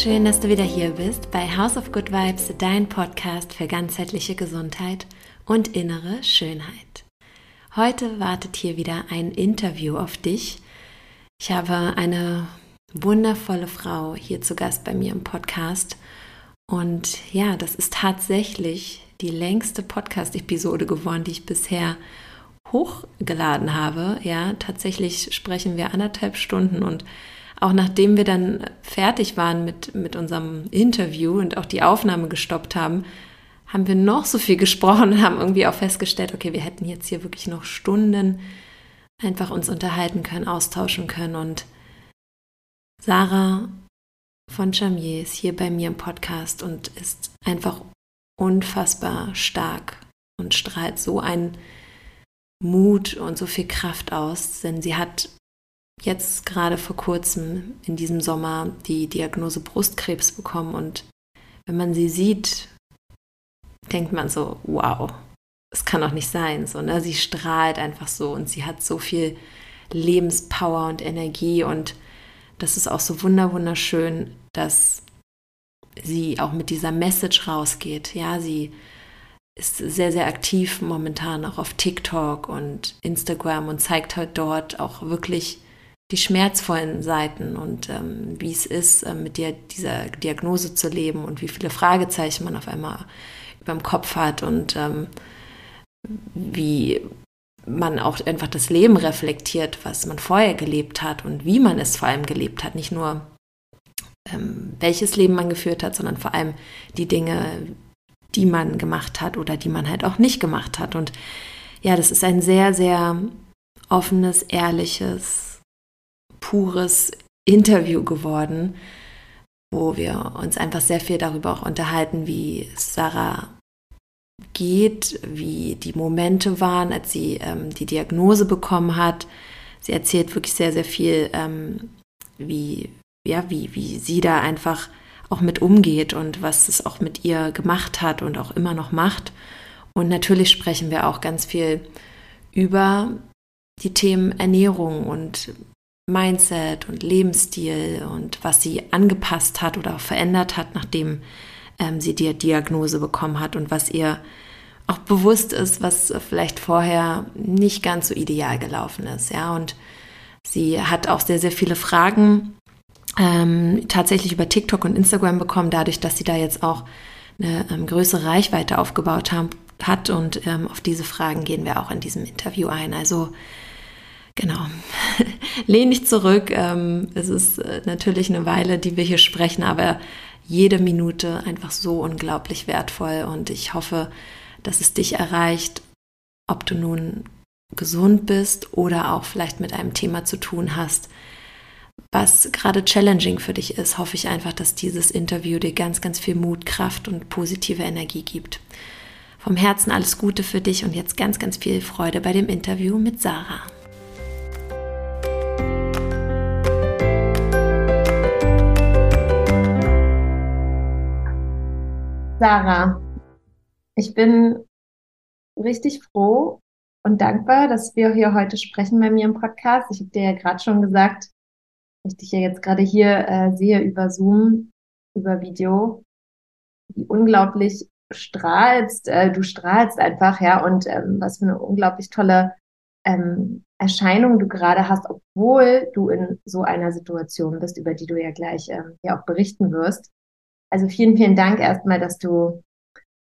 Schön, dass du wieder hier bist bei House of Good Vibes, dein Podcast für ganzheitliche Gesundheit und innere Schönheit. Heute wartet hier wieder ein Interview auf dich. Ich habe eine wundervolle Frau hier zu Gast bei mir im Podcast. Und ja, das ist tatsächlich die längste Podcast-Episode geworden, die ich bisher hochgeladen habe. Ja, tatsächlich sprechen wir anderthalb Stunden und auch nachdem wir dann fertig waren mit, mit unserem Interview und auch die Aufnahme gestoppt haben, haben wir noch so viel gesprochen und haben irgendwie auch festgestellt, okay, wir hätten jetzt hier wirklich noch Stunden einfach uns unterhalten können, austauschen können. Und Sarah von Chamier ist hier bei mir im Podcast und ist einfach unfassbar stark und strahlt so einen Mut und so viel Kraft aus, denn sie hat jetzt gerade vor kurzem in diesem Sommer die Diagnose Brustkrebs bekommen und wenn man sie sieht, denkt man so, wow, es kann doch nicht sein. So, ne? Sie strahlt einfach so und sie hat so viel Lebenspower und Energie und das ist auch so wunderschön, dass sie auch mit dieser Message rausgeht. Ja, sie ist sehr, sehr aktiv momentan auch auf TikTok und Instagram und zeigt halt dort auch wirklich die schmerzvollen Seiten und ähm, wie es ist, äh, mit der, dieser Diagnose zu leben und wie viele Fragezeichen man auf einmal über dem Kopf hat und ähm, wie man auch einfach das Leben reflektiert, was man vorher gelebt hat und wie man es vor allem gelebt hat. Nicht nur, ähm, welches Leben man geführt hat, sondern vor allem die Dinge, die man gemacht hat oder die man halt auch nicht gemacht hat. Und ja, das ist ein sehr, sehr offenes, ehrliches, pures Interview geworden, wo wir uns einfach sehr viel darüber auch unterhalten, wie Sarah geht, wie die Momente waren, als sie ähm, die Diagnose bekommen hat. Sie erzählt wirklich sehr, sehr viel, ähm, wie, ja, wie, wie sie da einfach auch mit umgeht und was es auch mit ihr gemacht hat und auch immer noch macht. Und natürlich sprechen wir auch ganz viel über die Themen Ernährung und Mindset und Lebensstil und was sie angepasst hat oder verändert hat, nachdem ähm, sie die Diagnose bekommen hat und was ihr auch bewusst ist, was vielleicht vorher nicht ganz so ideal gelaufen ist. Ja, und sie hat auch sehr, sehr viele Fragen ähm, tatsächlich über TikTok und Instagram bekommen, dadurch, dass sie da jetzt auch eine ähm, größere Reichweite aufgebaut haben, hat. Und ähm, auf diese Fragen gehen wir auch in diesem Interview ein. Also Genau. Lehn dich zurück. Ähm, es ist äh, natürlich eine Weile, die wir hier sprechen, aber jede Minute einfach so unglaublich wertvoll und ich hoffe, dass es dich erreicht, ob du nun gesund bist oder auch vielleicht mit einem Thema zu tun hast, was gerade challenging für dich ist, hoffe ich einfach, dass dieses Interview dir ganz, ganz viel Mut, Kraft und positive Energie gibt. Vom Herzen alles Gute für dich und jetzt ganz, ganz viel Freude bei dem Interview mit Sarah. Sarah, ich bin richtig froh und dankbar, dass wir hier heute sprechen bei mir im Podcast. Ich habe dir ja gerade schon gesagt, ich dich ja jetzt gerade hier äh, sehe über Zoom, über Video, wie unglaublich strahlst, äh, du strahlst einfach, ja, und ähm, was für eine unglaublich tolle ähm, Erscheinung du gerade hast, obwohl du in so einer Situation bist, über die du ja gleich ähm, ja auch berichten wirst. Also vielen, vielen Dank erstmal, dass du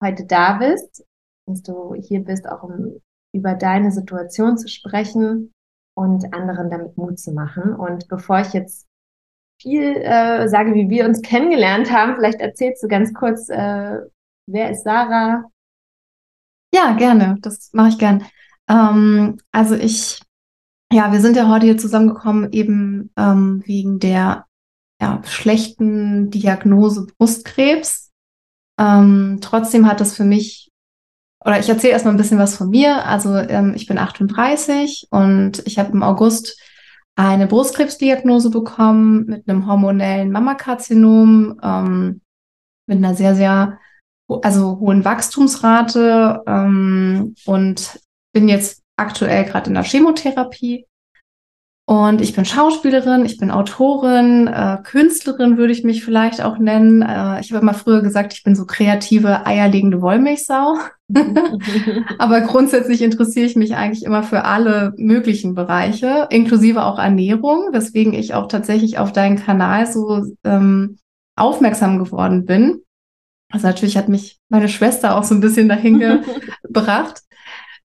heute da bist, dass du hier bist, auch um über deine Situation zu sprechen und anderen damit Mut zu machen. Und bevor ich jetzt viel äh, sage, wie wir uns kennengelernt haben, vielleicht erzählst du ganz kurz, äh, wer ist Sarah? Ja, gerne. Das mache ich gern. Ähm, also ich, ja, wir sind ja heute hier zusammengekommen eben ähm, wegen der ja, schlechten Diagnose Brustkrebs. Ähm, trotzdem hat das für mich, oder ich erzähle erstmal ein bisschen was von mir. Also ähm, ich bin 38 und ich habe im August eine Brustkrebsdiagnose bekommen mit einem hormonellen Mammakarzinom, ähm, mit einer sehr, sehr also hohen Wachstumsrate ähm, und bin jetzt aktuell gerade in der Chemotherapie Und ich bin Schauspielerin, ich bin Autorin, äh, Künstlerin würde ich mich vielleicht auch nennen. Äh, ich habe immer früher gesagt, ich bin so kreative, eierlegende Wollmilchsau. Aber grundsätzlich interessiere ich mich eigentlich immer für alle möglichen Bereiche, inklusive auch Ernährung, weswegen ich auch tatsächlich auf deinen Kanal so ähm, aufmerksam geworden bin. Also natürlich hat mich meine Schwester auch so ein bisschen dahin gebracht.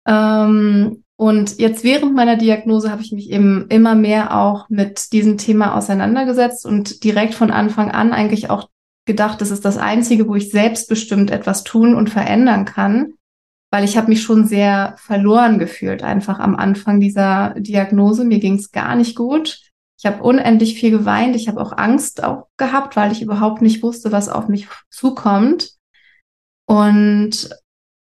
Ähm, und jetzt während meiner Diagnose habe ich mich eben immer mehr auch mit diesem Thema auseinandergesetzt und direkt von Anfang an eigentlich auch gedacht, das ist das Einzige, wo ich selbstbestimmt etwas tun und verändern kann, weil ich habe mich schon sehr verloren gefühlt, einfach am Anfang dieser Diagnose. Mir ging es gar nicht gut. Ich habe unendlich viel geweint. Ich habe auch Angst auch gehabt, weil ich überhaupt nicht wusste, was auf mich zukommt. Und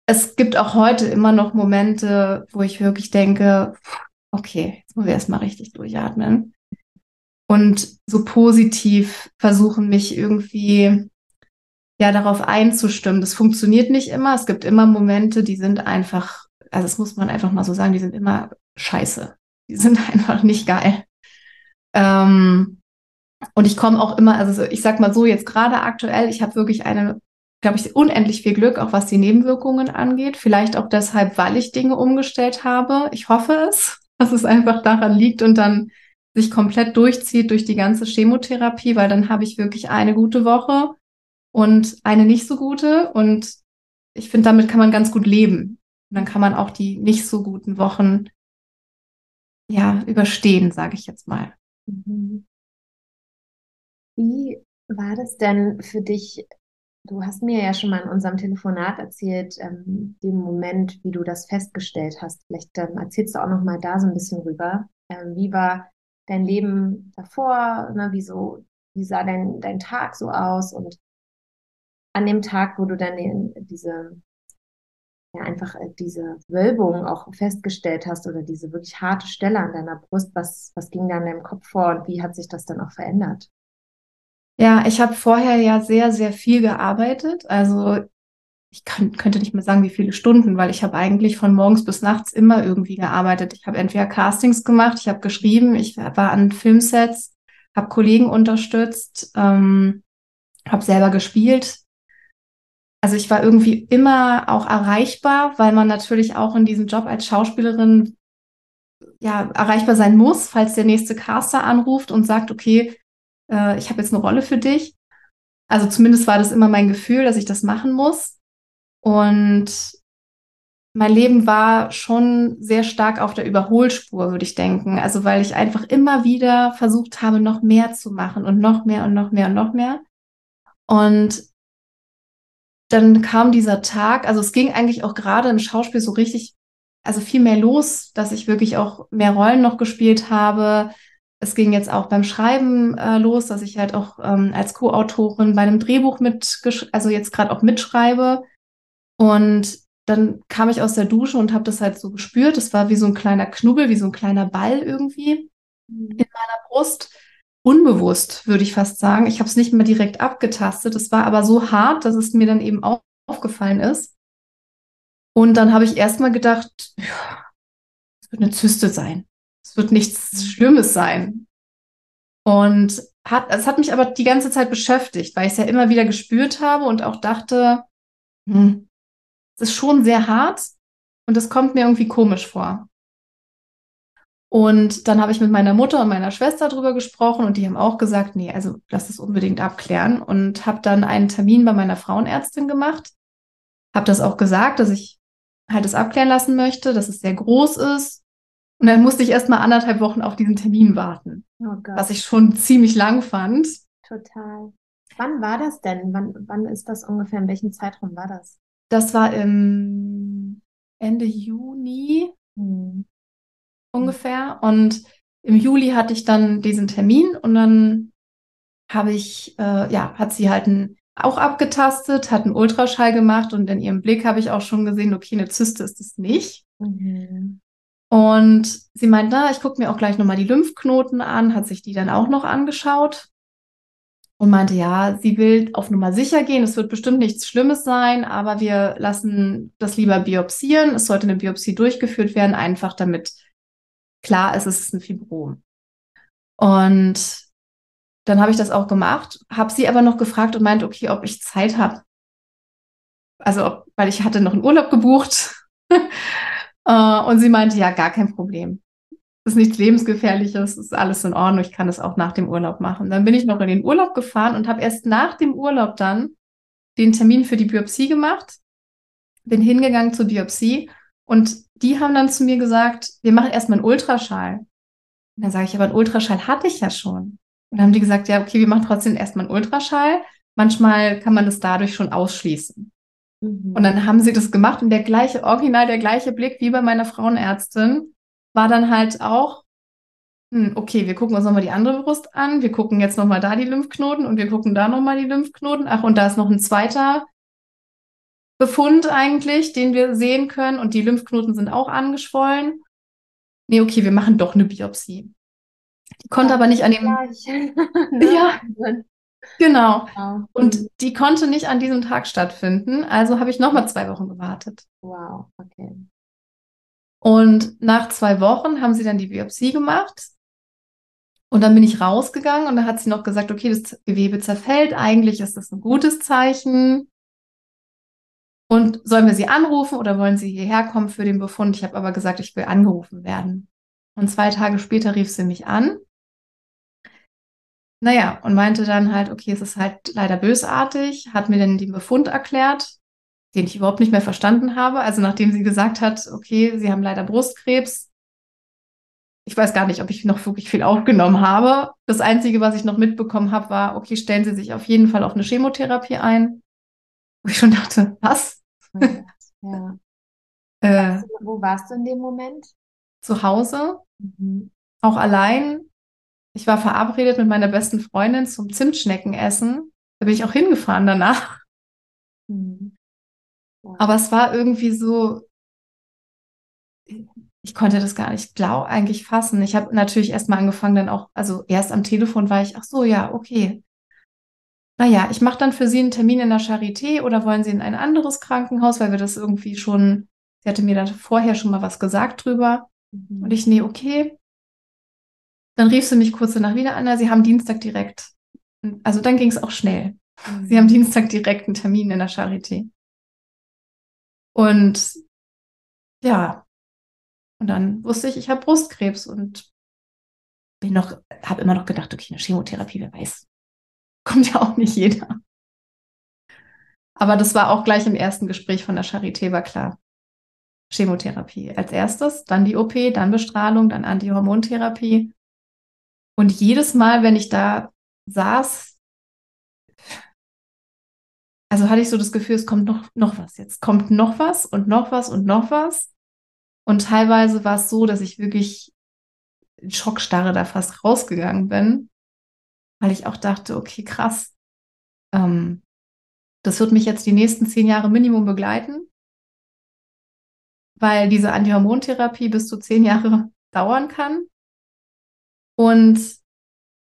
es gibt auch heute immer noch Momente, wo ich wirklich denke, okay, jetzt muss ich erstmal richtig durchatmen. Und so positiv versuchen, mich irgendwie ja darauf einzustimmen. Das funktioniert nicht immer. Es gibt immer Momente, die sind einfach, also das muss man einfach mal so sagen, die sind immer scheiße. Die sind einfach nicht geil. Ähm, und ich komme auch immer, also ich sag mal so, jetzt gerade aktuell, ich habe wirklich eine glaube ich, unendlich viel Glück, auch was die Nebenwirkungen angeht. Vielleicht auch deshalb, weil ich Dinge umgestellt habe. Ich hoffe es, dass es einfach daran liegt und dann sich komplett durchzieht durch die ganze Chemotherapie, weil dann habe ich wirklich eine gute Woche und eine nicht so gute. Und ich finde, damit kann man ganz gut leben. Und dann kann man auch die nicht so guten Wochen ja überstehen, sage ich jetzt mal. Mhm. Wie war das denn für dich Du hast mir ja schon mal in unserem Telefonat erzählt, ähm, den Moment, wie du das festgestellt hast. Vielleicht ähm, erzählst du auch noch mal da so ein bisschen rüber. Ähm, wie war dein Leben davor? Ne? Wie, so, wie sah dein, dein Tag so aus? Und an dem Tag, wo du dann den, diese, ja, einfach äh, diese Wölbung auch festgestellt hast oder diese wirklich harte Stelle an deiner Brust, was, was ging da in deinem Kopf vor und wie hat sich das dann auch verändert? Ja, ich habe vorher ja sehr, sehr viel gearbeitet. Also ich kann, könnte nicht mehr sagen, wie viele Stunden, weil ich habe eigentlich von morgens bis nachts immer irgendwie gearbeitet. Ich habe entweder Castings gemacht, ich habe geschrieben, ich war an Filmsets, habe Kollegen unterstützt, ähm, habe selber gespielt. Also ich war irgendwie immer auch erreichbar, weil man natürlich auch in diesem Job als Schauspielerin ja erreichbar sein muss, falls der nächste Caster anruft und sagt, okay, äh, ich habe jetzt eine Rolle für dich. Also zumindest war das immer mein Gefühl, dass ich das machen muss. Und mein Leben war schon sehr stark auf der Überholspur, würde ich denken. Also weil ich einfach immer wieder versucht habe, noch mehr zu machen und noch mehr und noch mehr und noch mehr. Und dann kam dieser Tag, also es ging eigentlich auch gerade im Schauspiel so richtig, also viel mehr los, dass ich wirklich auch mehr Rollen noch gespielt habe, es ging jetzt auch beim Schreiben äh, los, dass ich halt auch ähm, als Co-Autorin bei einem Drehbuch mit, also jetzt gerade auch mitschreibe. Und dann kam ich aus der Dusche und habe das halt so gespürt. Es war wie so ein kleiner Knubbel, wie so ein kleiner Ball irgendwie mhm. in meiner Brust. Unbewusst, würde ich fast sagen. Ich habe es nicht mehr direkt abgetastet. Es war aber so hart, dass es mir dann eben auch aufgefallen ist. Und dann habe ich erstmal gedacht, es wird eine Zyste sein es wird nichts Schlimmes sein. Und hat, es hat mich aber die ganze Zeit beschäftigt, weil ich es ja immer wieder gespürt habe und auch dachte, hm, es ist schon sehr hart und es kommt mir irgendwie komisch vor. Und dann habe ich mit meiner Mutter und meiner Schwester drüber gesprochen und die haben auch gesagt, nee, also lass es unbedingt abklären und habe dann einen Termin bei meiner Frauenärztin gemacht. Habe das auch gesagt, dass ich halt es abklären lassen möchte, dass es sehr groß ist und dann musste ich erst mal anderthalb Wochen auf diesen Termin warten. Oh was ich schon ziemlich lang fand. Total. Wann war das denn? Wann, wann ist das ungefähr? In welchem Zeitraum war das? Das war im Ende Juni hm. ungefähr. Und im Juli hatte ich dann diesen Termin und dann habe ich, äh, ja, hat sie halt ein, auch abgetastet, hat einen Ultraschall gemacht und in ihrem Blick habe ich auch schon gesehen, okay, eine Zyste ist es nicht. Mhm. Und sie meint, na, ich gucke mir auch gleich nochmal die Lymphknoten an, hat sich die dann auch noch angeschaut und meinte, ja, sie will auf Nummer sicher gehen. Es wird bestimmt nichts Schlimmes sein, aber wir lassen das lieber biopsieren. Es sollte eine Biopsie durchgeführt werden, einfach damit klar ist, es ist ein Fibrom. Und dann habe ich das auch gemacht, habe sie aber noch gefragt und meint, okay, ob ich Zeit habe. Also, ob, weil ich hatte noch einen Urlaub gebucht. Äh, und sie meinte, ja, gar kein Problem. Ist nichts lebensgefährliches, ist alles in Ordnung, ich kann es auch nach dem Urlaub machen. Dann bin ich noch in den Urlaub gefahren und habe erst nach dem Urlaub dann den Termin für die Biopsie gemacht, bin hingegangen zur Biopsie und die haben dann zu mir gesagt, wir machen erstmal einen Ultraschall. Und dann sage ich, aber einen Ultraschall hatte ich ja schon. Und dann haben die gesagt, ja, okay, wir machen trotzdem erstmal einen Ultraschall. Manchmal kann man das dadurch schon ausschließen. Mhm. Und dann haben sie das gemacht und der gleiche, original der gleiche Blick wie bei meiner Frauenärztin war dann halt auch, hm, okay, wir gucken uns nochmal die andere Brust an, wir gucken jetzt nochmal da die Lymphknoten und wir gucken da nochmal die Lymphknoten. Ach, und da ist noch ein zweiter Befund eigentlich, den wir sehen können und die Lymphknoten sind auch angeschwollen. Nee, okay, wir machen doch eine Biopsie. Die konnte aber nicht an dem. ja. Genau. Und mhm. die konnte nicht an diesem Tag stattfinden. Also habe ich nochmal zwei Wochen gewartet. Wow, okay. Und nach zwei Wochen haben sie dann die Biopsie gemacht. Und dann bin ich rausgegangen und da hat sie noch gesagt, okay, das Gewebe zerfällt. Eigentlich ist das ein gutes Zeichen. Und sollen wir sie anrufen oder wollen sie hierher kommen für den Befund? Ich habe aber gesagt, ich will angerufen werden. Und zwei Tage später rief sie mich an. Naja, und meinte dann halt, okay, es ist halt leider bösartig, hat mir dann den Befund erklärt, den ich überhaupt nicht mehr verstanden habe. Also nachdem sie gesagt hat, okay, sie haben leider Brustkrebs. Ich weiß gar nicht, ob ich noch wirklich viel aufgenommen habe. Das Einzige, was ich noch mitbekommen habe, war, okay, stellen Sie sich auf jeden Fall auf eine Chemotherapie ein. Wo ich schon dachte, was? Ja. äh, wo warst du in dem Moment? Zu Hause, mhm. auch allein. Ich war verabredet mit meiner besten Freundin zum Zimtschneckenessen. Da bin ich auch hingefahren danach. Mhm. Ja. Aber es war irgendwie so, ich konnte das gar nicht glaub, eigentlich fassen. Ich habe natürlich erstmal angefangen, dann auch, also erst am Telefon war ich, ach so, ja, okay, naja, ich mache dann für Sie einen Termin in der Charité oder wollen Sie in ein anderes Krankenhaus, weil wir das irgendwie schon, sie hatte mir da vorher schon mal was gesagt drüber. Mhm. Und ich, nee, okay. Dann rief sie mich kurz danach wieder an, Sie haben Dienstag direkt. Also dann ging es auch schnell. Mhm. Sie haben Dienstag direkt einen Termin in der Charité. Und ja, und dann wusste ich, ich habe Brustkrebs und bin noch, habe immer noch gedacht, okay, eine Chemotherapie, wer weiß, kommt ja auch nicht jeder. Aber das war auch gleich im ersten Gespräch von der Charité, war klar. Chemotherapie als erstes, dann die OP, dann Bestrahlung, dann Antihormontherapie. Und jedes Mal, wenn ich da saß, also hatte ich so das Gefühl, es kommt noch, noch was. Jetzt kommt noch was und noch was und noch was. Und teilweise war es so, dass ich wirklich in Schockstarre da fast rausgegangen bin weil ich auch dachte, okay, krass, ähm, das wird mich jetzt die nächsten zehn Jahre Minimum begleiten, weil diese Antihormontherapie bis zu zehn Jahre dauern kann und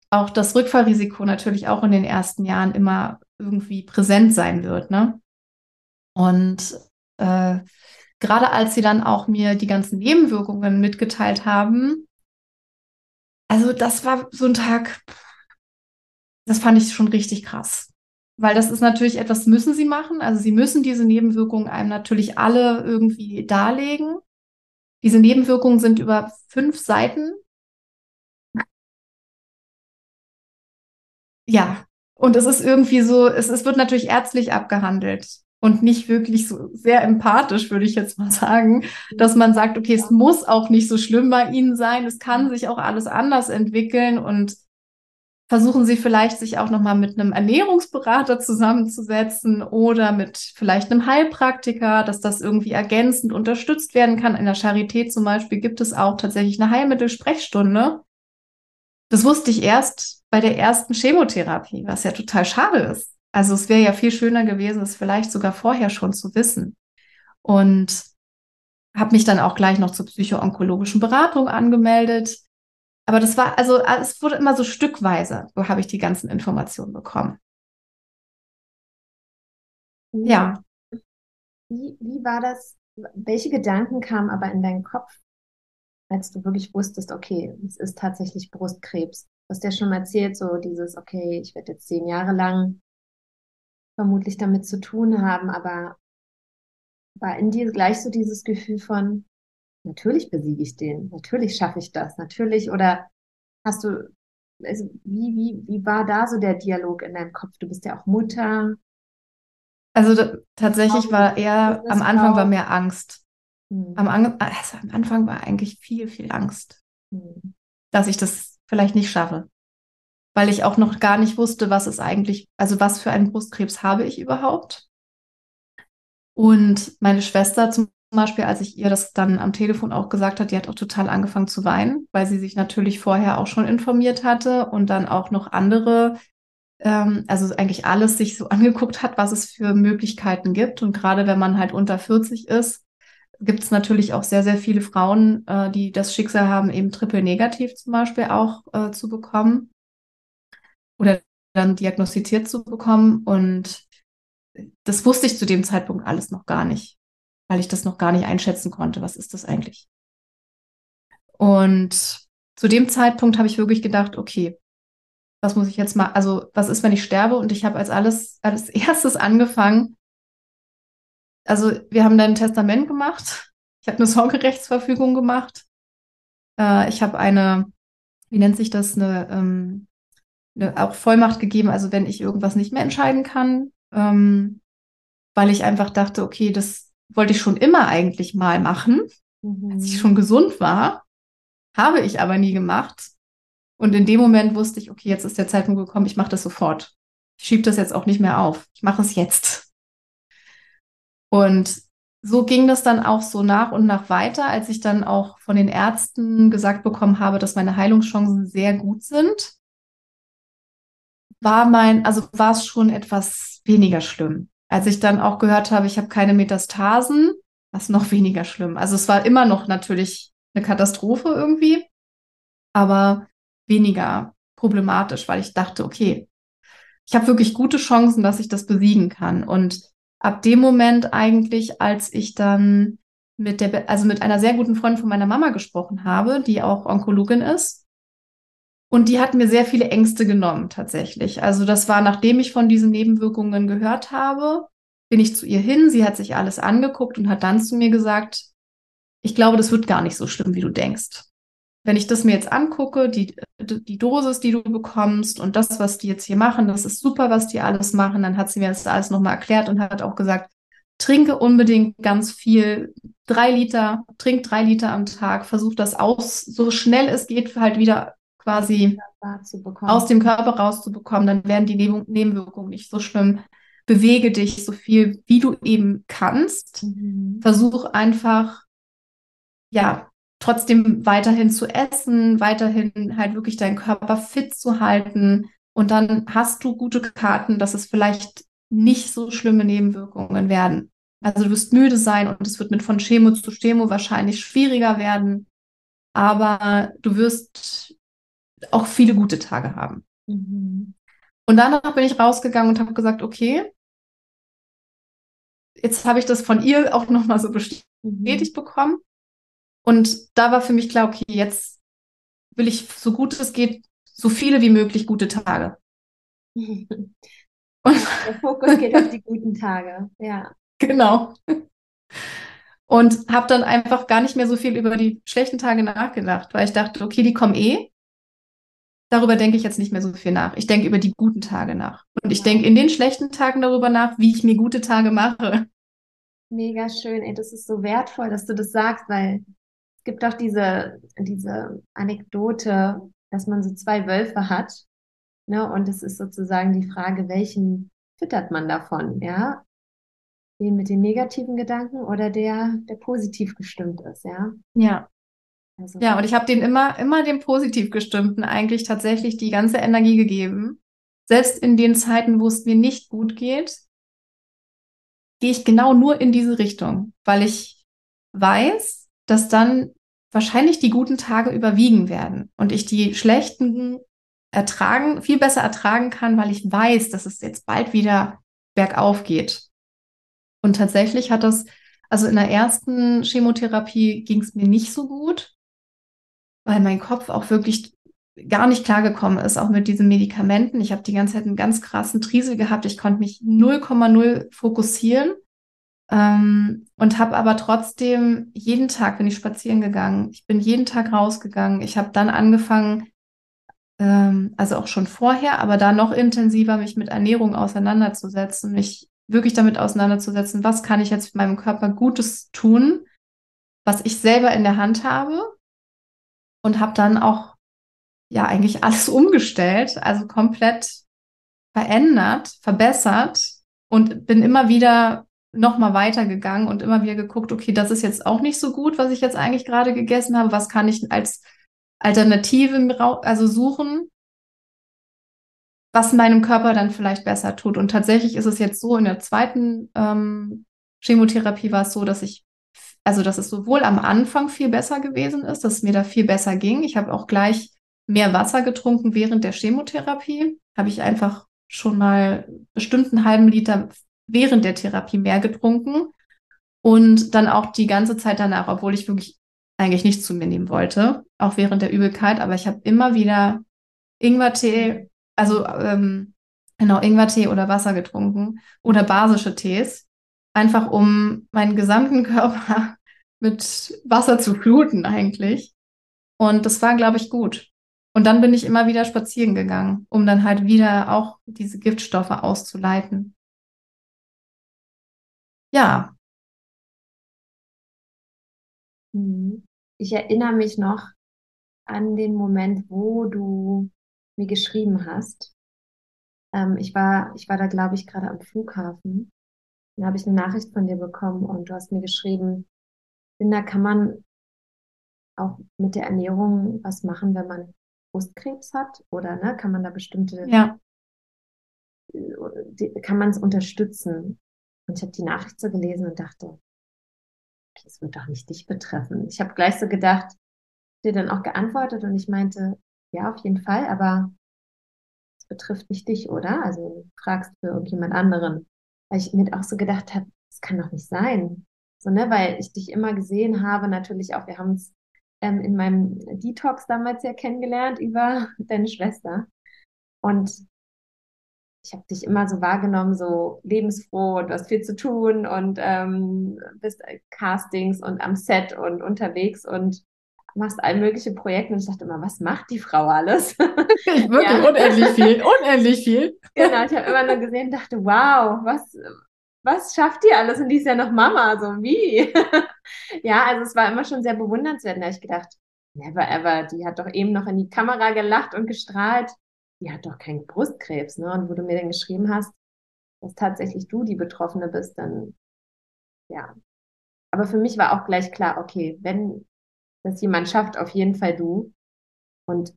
auch das Rückfallrisiko natürlich auch in den ersten Jahren immer irgendwie präsent sein wird. Ne? Und äh, gerade als sie dann auch mir die ganzen Nebenwirkungen mitgeteilt haben, also das war so ein Tag, das fand ich schon richtig krass. Weil das ist natürlich etwas, müssen sie machen. Also sie müssen diese Nebenwirkungen einem natürlich alle irgendwie darlegen. Diese Nebenwirkungen sind über fünf Seiten. Ja, und es ist irgendwie so, es, es wird natürlich ärztlich abgehandelt und nicht wirklich so sehr empathisch, würde ich jetzt mal sagen, dass man sagt, okay, es muss auch nicht so schlimm bei Ihnen sein, es kann sich auch alles anders entwickeln und versuchen Sie vielleicht sich auch nochmal mit einem Ernährungsberater zusammenzusetzen oder mit vielleicht einem Heilpraktiker, dass das irgendwie ergänzend unterstützt werden kann. In der Charité zum Beispiel gibt es auch tatsächlich eine Heilmittelsprechstunde. Das wusste ich erst bei der ersten Chemotherapie, was ja total schade ist. Also es wäre ja viel schöner gewesen, es vielleicht sogar vorher schon zu wissen. Und habe mich dann auch gleich noch zur psychoonkologischen Beratung angemeldet aber das war, also es wurde immer so stückweise, wo habe ich die ganzen Informationen bekommen. Ja. Wie, wie war das? Welche Gedanken kamen aber in deinen Kopf, als du wirklich wusstest, okay, es ist tatsächlich Brustkrebs? hast ja schon erzählt, so dieses, okay, ich werde jetzt zehn Jahre lang vermutlich damit zu tun haben, aber war in dir gleich so dieses Gefühl von, natürlich besiege ich den, natürlich schaffe ich das, natürlich, oder hast du, also wie, wie, wie war da so der Dialog in deinem Kopf? Du bist ja auch Mutter. Also tatsächlich war eher, am Anfang war mehr Angst. Am, An also am Anfang war eigentlich viel, viel Angst, hm. dass ich das vielleicht nicht schaffe. Weil ich auch noch gar nicht wusste, was es eigentlich, also was für einen Brustkrebs habe ich überhaupt. Und meine Schwester zum Beispiel, als ich ihr das dann am Telefon auch gesagt hat, die hat auch total angefangen zu weinen, weil sie sich natürlich vorher auch schon informiert hatte und dann auch noch andere, ähm, also eigentlich alles sich so angeguckt hat, was es für Möglichkeiten gibt. Und gerade wenn man halt unter 40 ist, gibt es natürlich auch sehr, sehr viele Frauen, äh, die das Schicksal haben, eben triple negativ zum Beispiel auch äh, zu bekommen oder dann diagnostiziert zu bekommen. Und das wusste ich zu dem Zeitpunkt alles noch gar nicht weil ich das noch gar nicht einschätzen konnte. Was ist das eigentlich? Und zu dem Zeitpunkt habe ich wirklich gedacht, okay, was muss ich jetzt mal, also was ist, wenn ich sterbe? Und ich habe als alles, als erstes angefangen, also wir haben dann ein Testament gemacht. Ich habe eine Sorgerechtsverfügung gemacht. Äh, ich habe eine, wie nennt sich das, eine, ähm, eine auch Vollmacht gegeben, also wenn ich irgendwas nicht mehr entscheiden kann, ähm, weil ich einfach dachte, okay, das, wollte ich schon immer eigentlich mal machen, mhm. als ich schon gesund war, habe ich aber nie gemacht. Und in dem Moment wusste ich, okay, jetzt ist der Zeitpunkt gekommen, ich mache das sofort. Ich schiebe das jetzt auch nicht mehr auf. Ich mache es jetzt. Und so ging das dann auch so nach und nach weiter, als ich dann auch von den Ärzten gesagt bekommen habe, dass meine Heilungschancen sehr gut sind, war mein, also war es schon etwas weniger schlimm. Als ich dann auch gehört habe, ich habe keine Metastasen, was noch weniger schlimm. Also es war immer noch natürlich eine Katastrophe irgendwie, aber weniger problematisch, weil ich dachte, okay, ich habe wirklich gute Chancen, dass ich das besiegen kann. Und ab dem Moment eigentlich, als ich dann mit der, also mit einer sehr guten Freundin von meiner Mama gesprochen habe, die auch Onkologin ist. Und die hat mir sehr viele Ängste genommen, tatsächlich. Also das war, nachdem ich von diesen Nebenwirkungen gehört habe, bin ich zu ihr hin. Sie hat sich alles angeguckt und hat dann zu mir gesagt, ich glaube, das wird gar nicht so schlimm, wie du denkst. Wenn ich das mir jetzt angucke, die, die Dosis, die du bekommst und das, was die jetzt hier machen, das ist super, was die alles machen. Dann hat sie mir das alles nochmal erklärt und hat auch gesagt, trinke unbedingt ganz viel, drei Liter, trink drei Liter am Tag, versuch das aus, so schnell es geht, halt wieder quasi aus dem Körper rauszubekommen, dann werden die Nebenwirkungen nicht so schlimm. Bewege dich so viel, wie du eben kannst. Mhm. Versuch einfach, ja, trotzdem weiterhin zu essen, weiterhin halt wirklich deinen Körper fit zu halten. Und dann hast du gute Karten, dass es vielleicht nicht so schlimme Nebenwirkungen werden. Also du wirst müde sein und es wird mit von Chemo zu Chemo wahrscheinlich schwieriger werden. Aber du wirst auch viele gute Tage haben. Mhm. Und danach bin ich rausgegangen und habe gesagt, okay, jetzt habe ich das von ihr auch nochmal so bestätigt mhm. bekommen. Und da war für mich klar, okay, jetzt will ich so gut es geht, so viele wie möglich gute Tage. Und Der Fokus geht auf die guten Tage, ja. Genau. Und habe dann einfach gar nicht mehr so viel über die schlechten Tage nachgedacht, weil ich dachte, okay, die kommen eh darüber denke ich jetzt nicht mehr so viel nach. Ich denke über die guten Tage nach. Und ich denke in den schlechten Tagen darüber nach, wie ich mir gute Tage mache. Mega schön, ey, das ist so wertvoll, dass du das sagst, weil es gibt auch diese, diese Anekdote, dass man so zwei Wölfe hat. Ne? Und es ist sozusagen die Frage, welchen füttert man davon, ja? Den mit den negativen Gedanken oder der, der positiv gestimmt ist, ja? Ja. Also, ja, und ich habe den immer, immer dem positiv gestimmten eigentlich tatsächlich die ganze Energie gegeben. Selbst in den Zeiten, wo es mir nicht gut geht, gehe ich genau nur in diese Richtung, weil ich weiß, dass dann wahrscheinlich die guten Tage überwiegen werden und ich die schlechten ertragen, viel besser ertragen kann, weil ich weiß, dass es jetzt bald wieder bergauf geht. Und tatsächlich hat das, also in der ersten Chemotherapie ging es mir nicht so gut weil mein Kopf auch wirklich gar nicht klargekommen ist, auch mit diesen Medikamenten. Ich habe die ganze Zeit einen ganz krassen Triesel gehabt. Ich konnte mich 0,0 fokussieren ähm, und habe aber trotzdem jeden Tag bin ich spazieren gegangen. Ich bin jeden Tag rausgegangen. Ich habe dann angefangen, ähm, also auch schon vorher, aber da noch intensiver mich mit Ernährung auseinanderzusetzen, mich wirklich damit auseinanderzusetzen, was kann ich jetzt meinem Körper Gutes tun, was ich selber in der Hand habe und habe dann auch ja eigentlich alles umgestellt, also komplett verändert, verbessert und bin immer wieder noch mal weitergegangen und immer wieder geguckt, okay, das ist jetzt auch nicht so gut, was ich jetzt eigentlich gerade gegessen habe. Was kann ich als Alternative also suchen, was meinem Körper dann vielleicht besser tut. Und tatsächlich ist es jetzt so, in der zweiten ähm, Chemotherapie war es so, dass ich, also dass es sowohl am Anfang viel besser gewesen ist, dass es mir da viel besser ging. Ich habe auch gleich mehr Wasser getrunken während der Chemotherapie. Habe ich einfach schon mal bestimmt einen halben Liter während der Therapie mehr getrunken. Und dann auch die ganze Zeit danach, obwohl ich wirklich eigentlich nichts zu mir nehmen wollte, auch während der Übelkeit. Aber ich habe immer wieder Ingwertee, also ähm, genau Ingwertee oder Wasser getrunken oder basische Tees, einfach um meinen gesamten Körper mit Wasser zu fluten eigentlich. Und das war, glaube ich, gut. Und dann bin ich immer wieder spazieren gegangen, um dann halt wieder auch diese Giftstoffe auszuleiten. Ja. Mhm. Ich erinnere mich noch an den Moment, wo du mir geschrieben hast. Ähm, ich war, ich war da, glaube ich, gerade am Flughafen. Dann habe ich eine Nachricht von dir bekommen und du hast mir geschrieben, Linda, kann man auch mit der Ernährung was machen, wenn man Brustkrebs hat? Oder ne, kann man da bestimmte, ja. kann man es unterstützen? Und ich habe die Nachricht so gelesen und dachte, das wird doch nicht dich betreffen. Ich habe gleich so gedacht, dir dann auch geantwortet und ich meinte, ja, auf jeden Fall, aber es betrifft nicht dich, oder? Also du fragst für irgendjemand anderen. Weil ich mir auch so gedacht habe, das kann doch nicht sein. So, ne, weil ich dich immer gesehen habe, natürlich auch, wir haben uns ähm, in meinem Detox damals ja kennengelernt über deine Schwester. Und ich habe dich immer so wahrgenommen, so lebensfroh und du hast viel zu tun und ähm, bist Castings und am Set und unterwegs und machst all mögliche Projekte und ich dachte immer, was macht die Frau alles? Ich wirklich ja. unendlich viel, unendlich viel. Genau, ich habe immer nur gesehen und dachte, wow, was, was schafft die alles? Und die ist ja noch Mama, so wie? ja, also es war immer schon sehr bewundernswert. Da habe ich gedacht, never ever, die hat doch eben noch in die Kamera gelacht und gestrahlt. Die hat doch keinen Brustkrebs, ne? Und wo du mir dann geschrieben hast, dass tatsächlich du die Betroffene bist, dann ja. Aber für mich war auch gleich klar, okay, wenn das jemand schafft, auf jeden Fall du. Und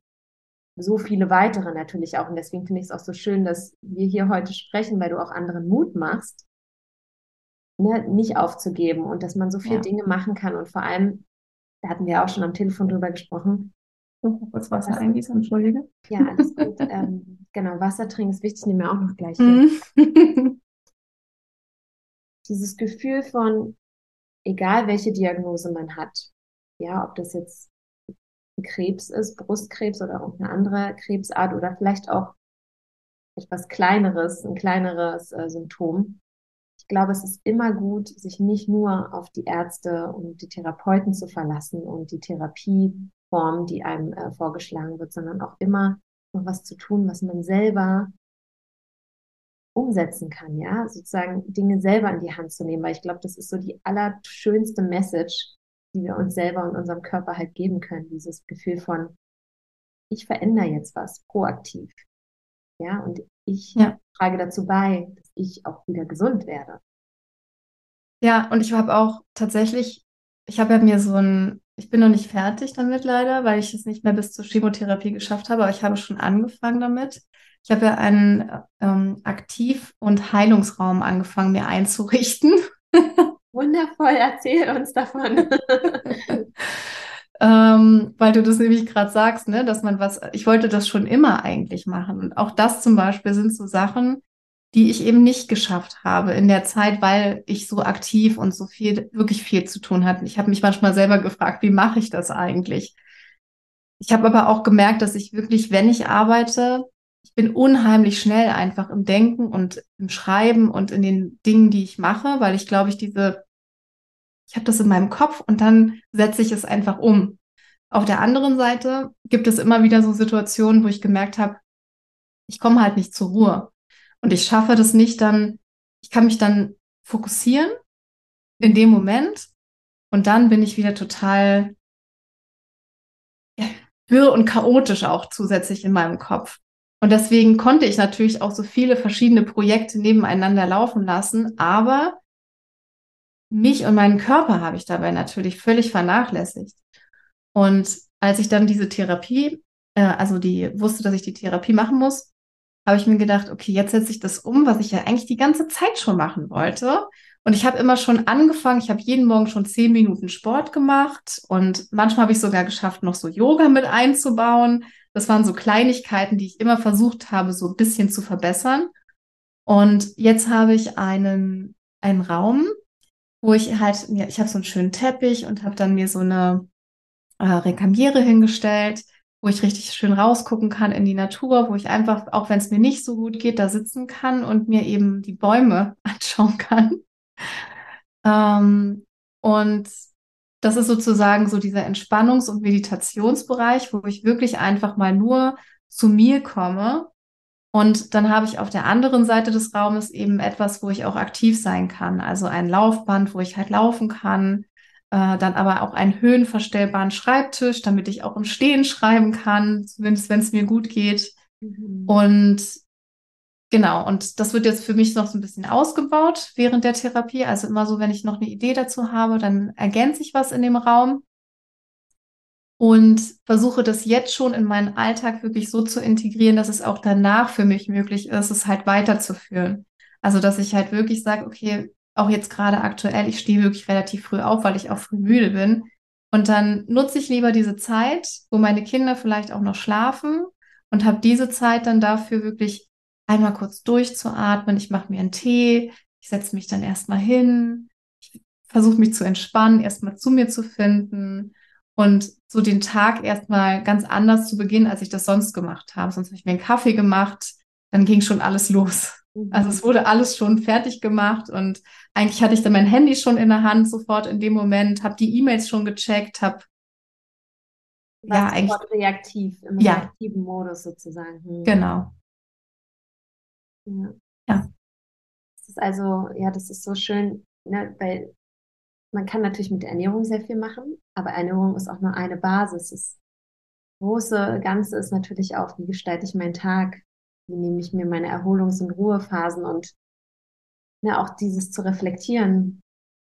so viele weitere natürlich auch. Und deswegen finde ich es auch so schön, dass wir hier heute sprechen, weil du auch anderen Mut machst, ne, nicht aufzugeben und dass man so viele ja. Dinge machen kann. Und vor allem, da hatten wir auch schon am Telefon drüber gesprochen. Kurz Wasser was, eingießen, entschuldige. Ja, alles gut. ähm, genau, Wasser trinken ist wichtig, nehmen wir auch noch gleich hin. Dieses Gefühl von, egal welche Diagnose man hat, ja, ob das jetzt Krebs ist, Brustkrebs oder irgendeine andere Krebsart oder vielleicht auch etwas kleineres, ein kleineres äh, Symptom. Ich glaube, es ist immer gut, sich nicht nur auf die Ärzte und die Therapeuten zu verlassen und die Therapieform, die einem äh, vorgeschlagen wird, sondern auch immer noch was zu tun, was man selber umsetzen kann, ja, sozusagen Dinge selber in die Hand zu nehmen, weil ich glaube, das ist so die allerschönste Message, die wir uns selber und unserem Körper halt geben können. Dieses Gefühl von, ich verändere jetzt was proaktiv. Ja, und ich ja. trage dazu bei, dass ich auch wieder gesund werde. Ja, und ich habe auch tatsächlich, ich habe ja mir so ein, ich bin noch nicht fertig damit leider, weil ich es nicht mehr bis zur Chemotherapie geschafft habe, aber ich habe schon angefangen damit. Ich habe ja einen ähm, Aktiv- und Heilungsraum angefangen, mir einzurichten. Wundervoll, erzähl uns davon. ähm, weil du das nämlich gerade sagst, ne, dass man was, ich wollte das schon immer eigentlich machen. Und auch das zum Beispiel sind so Sachen, die ich eben nicht geschafft habe in der Zeit, weil ich so aktiv und so viel, wirklich viel zu tun hatte. Ich habe mich manchmal selber gefragt, wie mache ich das eigentlich? ich habe aber auch gemerkt, dass ich wirklich, wenn ich arbeite, ich bin unheimlich schnell einfach im Denken und im Schreiben und in den Dingen, die ich mache, weil ich glaube, ich diese, ich habe das in meinem Kopf und dann setze ich es einfach um. Auf der anderen Seite gibt es immer wieder so Situationen, wo ich gemerkt habe, ich komme halt nicht zur Ruhe und ich schaffe das nicht dann, ich kann mich dann fokussieren in dem Moment und dann bin ich wieder total wirr und chaotisch auch zusätzlich in meinem Kopf. Und deswegen konnte ich natürlich auch so viele verschiedene Projekte nebeneinander laufen lassen, aber mich und meinen Körper habe ich dabei natürlich völlig vernachlässigt. Und als ich dann diese Therapie, äh, also die wusste, dass ich die Therapie machen muss, habe ich mir gedacht, okay, jetzt setze ich das um, was ich ja eigentlich die ganze Zeit schon machen wollte. Und ich habe immer schon angefangen, ich habe jeden Morgen schon zehn Minuten Sport gemacht und manchmal habe ich sogar geschafft, noch so Yoga mit einzubauen. Das waren so Kleinigkeiten, die ich immer versucht habe, so ein bisschen zu verbessern. Und jetzt habe ich einen, einen Raum, wo ich halt, ja, ich habe so einen schönen Teppich und habe dann mir so eine äh, Rekamiere hingestellt, wo ich richtig schön rausgucken kann in die Natur, wo ich einfach, auch wenn es mir nicht so gut geht, da sitzen kann und mir eben die Bäume anschauen kann. Ähm, und das ist sozusagen so dieser Entspannungs- und Meditationsbereich, wo ich wirklich einfach mal nur zu mir komme. Und dann habe ich auf der anderen Seite des Raumes eben etwas, wo ich auch aktiv sein kann. Also ein Laufband, wo ich halt laufen kann. Äh, dann aber auch einen höhenverstellbaren Schreibtisch, damit ich auch im Stehen schreiben kann, zumindest wenn es mir gut geht. Mhm. Und Genau, und das wird jetzt für mich noch so ein bisschen ausgebaut während der Therapie. Also immer so, wenn ich noch eine Idee dazu habe, dann ergänze ich was in dem Raum und versuche das jetzt schon in meinen Alltag wirklich so zu integrieren, dass es auch danach für mich möglich ist, es halt weiterzuführen. Also, dass ich halt wirklich sage, okay, auch jetzt gerade aktuell, ich stehe wirklich relativ früh auf, weil ich auch früh müde bin. Und dann nutze ich lieber diese Zeit, wo meine Kinder vielleicht auch noch schlafen und habe diese Zeit dann dafür wirklich einmal kurz durchzuatmen. Ich mache mir einen Tee, ich setze mich dann erstmal hin, ich versuche mich zu entspannen, erstmal zu mir zu finden und so den Tag erstmal ganz anders zu beginnen, als ich das sonst gemacht habe. Sonst habe ich mir einen Kaffee gemacht, dann ging schon alles los. Mhm. Also es wurde alles schon fertig gemacht und eigentlich hatte ich dann mein Handy schon in der Hand sofort in dem Moment, habe die E-Mails schon gecheckt, habe ja eigentlich reaktiv im ja. reaktiven Modus sozusagen. Hm. Genau. Ja. ja. Das ist also, ja, das ist so schön, ne, weil man kann natürlich mit der Ernährung sehr viel machen, aber Ernährung ist auch nur eine Basis. Das große Ganze ist natürlich auch, wie gestalte ich meinen Tag, wie nehme ich mir meine Erholungs- und Ruhephasen und ne, auch dieses zu reflektieren.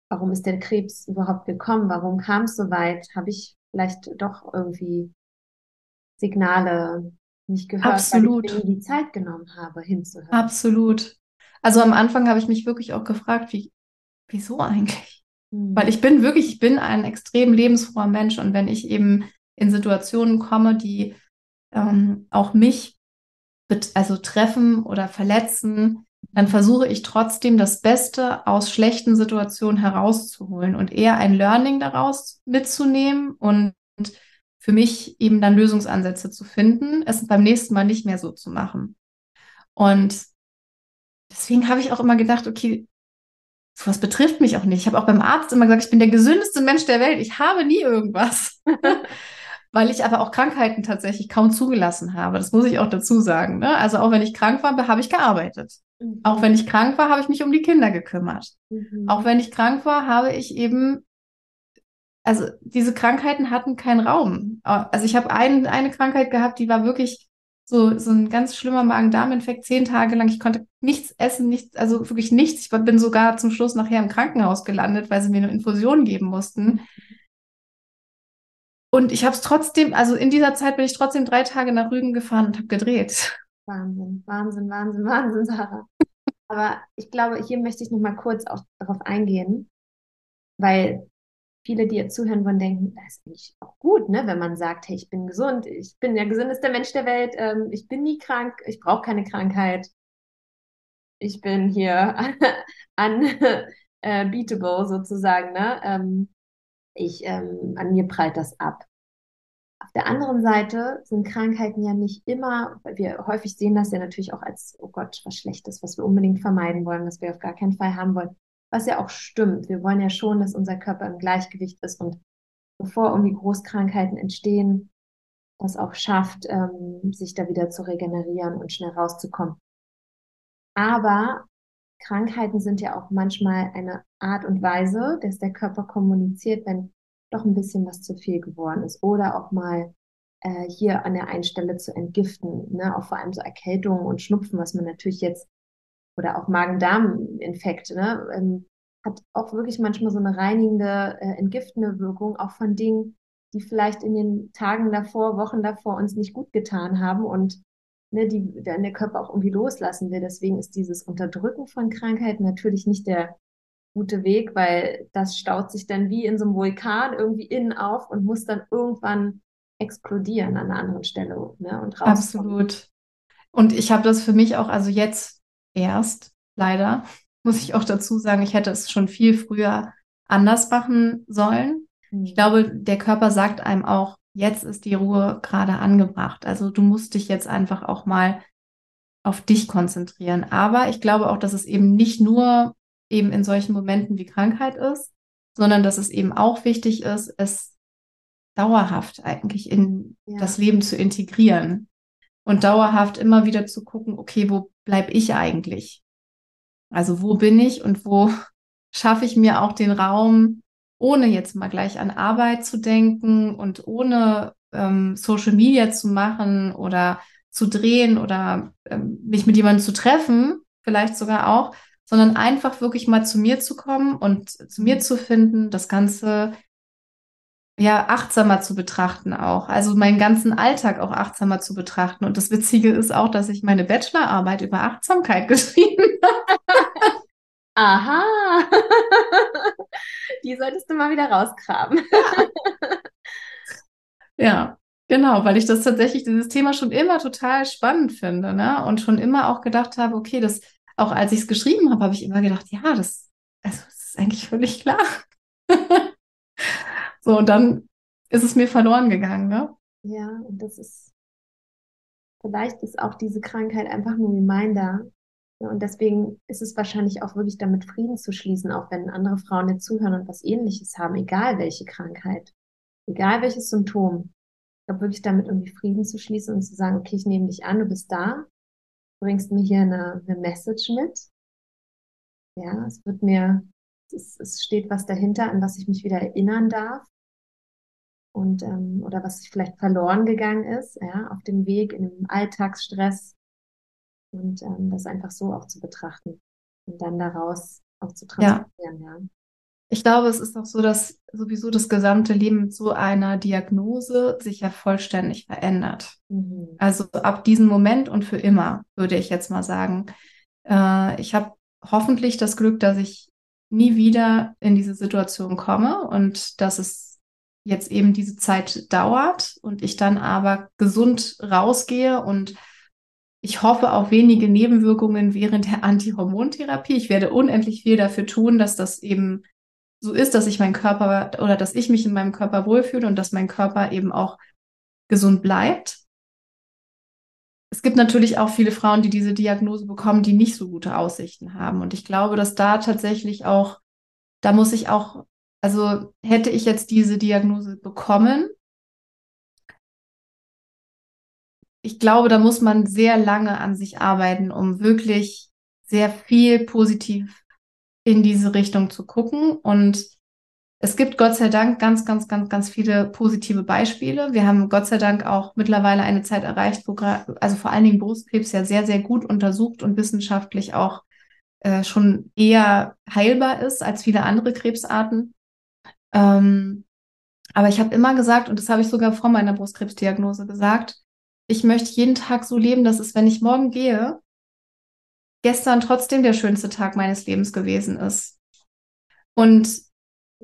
Warum ist der Krebs überhaupt gekommen? Warum kam es so weit? Habe ich vielleicht doch irgendwie Signale nicht gehört, Absolut. weil ich mir die Zeit genommen habe, hinzuhören. Absolut. Also am Anfang habe ich mich wirklich auch gefragt, wie, wieso eigentlich? Mhm. Weil ich bin wirklich, ich bin ein extrem lebensfroher Mensch und wenn ich eben in Situationen komme, die ähm, auch mich also treffen oder verletzen, dann versuche ich trotzdem das Beste aus schlechten Situationen herauszuholen und eher ein Learning daraus mitzunehmen und für mich eben dann Lösungsansätze zu finden, es beim nächsten Mal nicht mehr so zu machen. Und deswegen habe ich auch immer gedacht, okay, sowas betrifft mich auch nicht. Ich habe auch beim Arzt immer gesagt, ich bin der gesündeste Mensch der Welt. Ich habe nie irgendwas. Weil ich aber auch Krankheiten tatsächlich kaum zugelassen habe. Das muss ich auch dazu sagen. Ne? Also auch wenn ich krank war, habe ich gearbeitet. Mhm. Auch wenn ich krank war, habe ich mich um die Kinder gekümmert. Mhm. Auch wenn ich krank war, habe ich eben also diese Krankheiten hatten keinen Raum. Also ich habe ein, eine Krankheit gehabt, die war wirklich so, so ein ganz schlimmer Magen-Darm-Infekt, zehn Tage lang. Ich konnte nichts essen, nichts, also wirklich nichts. Ich bin sogar zum Schluss nachher im Krankenhaus gelandet, weil sie mir eine Infusion geben mussten. Und ich habe es trotzdem, also in dieser Zeit bin ich trotzdem drei Tage nach Rügen gefahren und habe gedreht. Wahnsinn, Wahnsinn, Wahnsinn, Wahnsinn, Sarah. Aber ich glaube, hier möchte ich noch mal kurz auch darauf eingehen, weil viele, die jetzt zuhören wollen, denken, das ist eigentlich auch gut, ne? wenn man sagt, hey, ich bin gesund, ich bin der gesündeste Mensch der Welt, ähm, ich bin nie krank, ich brauche keine Krankheit, ich bin hier unbeatable sozusagen, ne? Ähm, ich, ähm, an mir prallt das ab. Auf der anderen Seite sind Krankheiten ja nicht immer, wir häufig sehen das ja natürlich auch als, oh Gott, was Schlechtes, was wir unbedingt vermeiden wollen, was wir auf gar keinen Fall haben wollen. Was ja auch stimmt. Wir wollen ja schon, dass unser Körper im Gleichgewicht ist und bevor irgendwie Großkrankheiten entstehen, das auch schafft, ähm, sich da wieder zu regenerieren und schnell rauszukommen. Aber Krankheiten sind ja auch manchmal eine Art und Weise, dass der Körper kommuniziert, wenn doch ein bisschen was zu viel geworden ist oder auch mal äh, hier an der einen Stelle zu entgiften, ne? auch vor allem so Erkältungen und Schnupfen, was man natürlich jetzt oder auch Magen-Darm-Infekte, ne? Ähm, hat auch wirklich manchmal so eine reinigende, äh, entgiftende Wirkung, auch von Dingen, die vielleicht in den Tagen davor, Wochen davor uns nicht gut getan haben und ne, die dann der Körper auch irgendwie loslassen will. Deswegen ist dieses Unterdrücken von Krankheiten natürlich nicht der gute Weg, weil das staut sich dann wie in so einem Vulkan irgendwie innen auf und muss dann irgendwann explodieren an einer anderen Stelle ne, und raus. Absolut. Und ich habe das für mich auch, also jetzt erst, leider, muss ich auch dazu sagen, ich hätte es schon viel früher anders machen sollen. Ich mhm. glaube, der Körper sagt einem auch, jetzt ist die Ruhe gerade angebracht. Also du musst dich jetzt einfach auch mal auf dich konzentrieren. Aber ich glaube auch, dass es eben nicht nur eben in solchen Momenten wie Krankheit ist, sondern dass es eben auch wichtig ist, es dauerhaft eigentlich in ja. das Leben zu integrieren und dauerhaft immer wieder zu gucken, okay, wo bleib ich eigentlich? Also wo bin ich und wo schaffe ich mir auch den Raum, ohne jetzt mal gleich an Arbeit zu denken und ohne ähm, Social Media zu machen oder zu drehen oder ähm, mich mit jemandem zu treffen, vielleicht sogar auch, sondern einfach wirklich mal zu mir zu kommen und zu mir zu finden, das Ganze ja achtsamer zu betrachten auch. Also meinen ganzen Alltag auch achtsamer zu betrachten. Und das Witzige ist auch, dass ich meine Bachelorarbeit über Achtsamkeit geschrieben habe. Aha. Die solltest du mal wieder rausgraben. Ja. ja. Genau, weil ich das tatsächlich, dieses Thema schon immer total spannend finde, ne? Und schon immer auch gedacht habe, okay, das, auch als ich es geschrieben habe, habe ich immer gedacht, ja, das, also, das ist eigentlich völlig klar. so, und dann ist es mir verloren gegangen, ne? Ja, und das ist, vielleicht ist auch diese Krankheit einfach ein Reminder, und deswegen ist es wahrscheinlich auch wirklich damit Frieden zu schließen, auch wenn andere Frauen jetzt zuhören und was ähnliches haben, egal welche Krankheit, egal welches Symptom. Ich glaube wirklich damit irgendwie Frieden zu schließen und zu sagen, okay, ich nehme dich an, du bist da, bringst mir hier eine, eine Message mit. Ja, es wird mir, es, es steht was dahinter, an was ich mich wieder erinnern darf. Und, ähm, oder was vielleicht verloren gegangen ist, ja, auf dem Weg in dem Alltagsstress, und ähm, das einfach so auch zu betrachten und dann daraus auch zu transformieren, ja. ja. Ich glaube, es ist auch so, dass sowieso das gesamte Leben mit so einer Diagnose sich ja vollständig verändert. Mhm. Also ab diesem Moment und für immer, würde ich jetzt mal sagen. Äh, ich habe hoffentlich das Glück, dass ich nie wieder in diese Situation komme und dass es jetzt eben diese Zeit dauert und ich dann aber gesund rausgehe und ich hoffe auf wenige Nebenwirkungen während der Antihormontherapie. Ich werde unendlich viel dafür tun, dass das eben so ist, dass ich meinen Körper oder dass ich mich in meinem Körper wohlfühle und dass mein Körper eben auch gesund bleibt. Es gibt natürlich auch viele Frauen, die diese Diagnose bekommen, die nicht so gute Aussichten haben. Und ich glaube, dass da tatsächlich auch, da muss ich auch, also hätte ich jetzt diese Diagnose bekommen, ich glaube, da muss man sehr lange an sich arbeiten, um wirklich sehr viel positiv in diese Richtung zu gucken. Und es gibt Gott sei Dank ganz, ganz, ganz, ganz viele positive Beispiele. Wir haben Gott sei Dank auch mittlerweile eine Zeit erreicht, wo also vor allen Dingen Brustkrebs ja sehr, sehr gut untersucht und wissenschaftlich auch äh, schon eher heilbar ist als viele andere Krebsarten. Ähm, aber ich habe immer gesagt, und das habe ich sogar vor meiner Brustkrebsdiagnose gesagt, ich möchte jeden Tag so leben, dass es, wenn ich morgen gehe, gestern trotzdem der schönste Tag meines Lebens gewesen ist. Und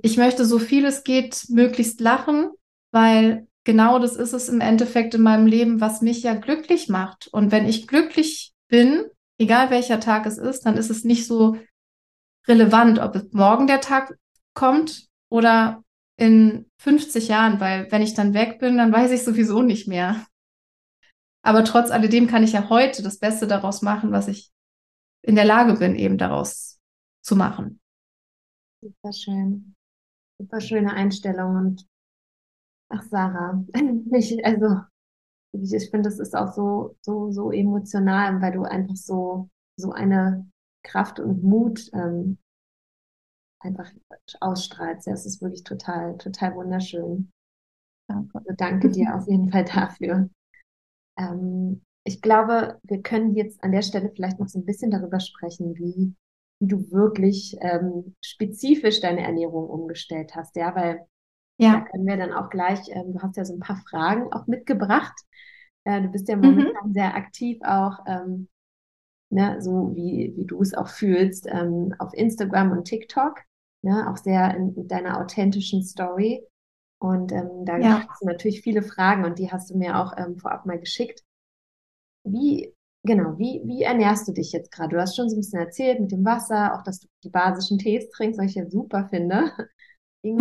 ich möchte so viel es geht möglichst lachen, weil genau das ist es im Endeffekt in meinem Leben, was mich ja glücklich macht. Und wenn ich glücklich bin, egal welcher Tag es ist, dann ist es nicht so relevant, ob es morgen der Tag kommt oder in 50 Jahren, weil wenn ich dann weg bin, dann weiß ich sowieso nicht mehr. Aber trotz alledem kann ich ja heute das Beste daraus machen, was ich in der Lage bin, eben daraus zu machen. Super schön. Super schöne Einstellung und ach Sarah, ich, also ich, ich finde, das ist auch so, so, so emotional, weil du einfach so, so eine Kraft und Mut ähm, einfach ausstrahlst. Ja, es ist wirklich total, total wunderschön. Also danke dir auf jeden Fall dafür. Ähm, ich glaube, wir können jetzt an der Stelle vielleicht noch so ein bisschen darüber sprechen, wie, wie du wirklich ähm, spezifisch deine Ernährung umgestellt hast. Ja, weil ja. da können wir dann auch gleich, ähm, du hast ja so ein paar Fragen auch mitgebracht. Äh, du bist ja mhm. momentan mhm. sehr aktiv auch, ähm, ne, so wie, wie du es auch fühlst, ähm, auf Instagram und TikTok ne, auch sehr in deiner authentischen Story. Und ähm, da ja. hast du natürlich viele Fragen und die hast du mir auch ähm, vorab mal geschickt. Wie, genau, wie, wie ernährst du dich jetzt gerade? Du hast schon so ein bisschen erzählt mit dem Wasser, auch dass du die basischen Tees trinkst, was ich ja super finde.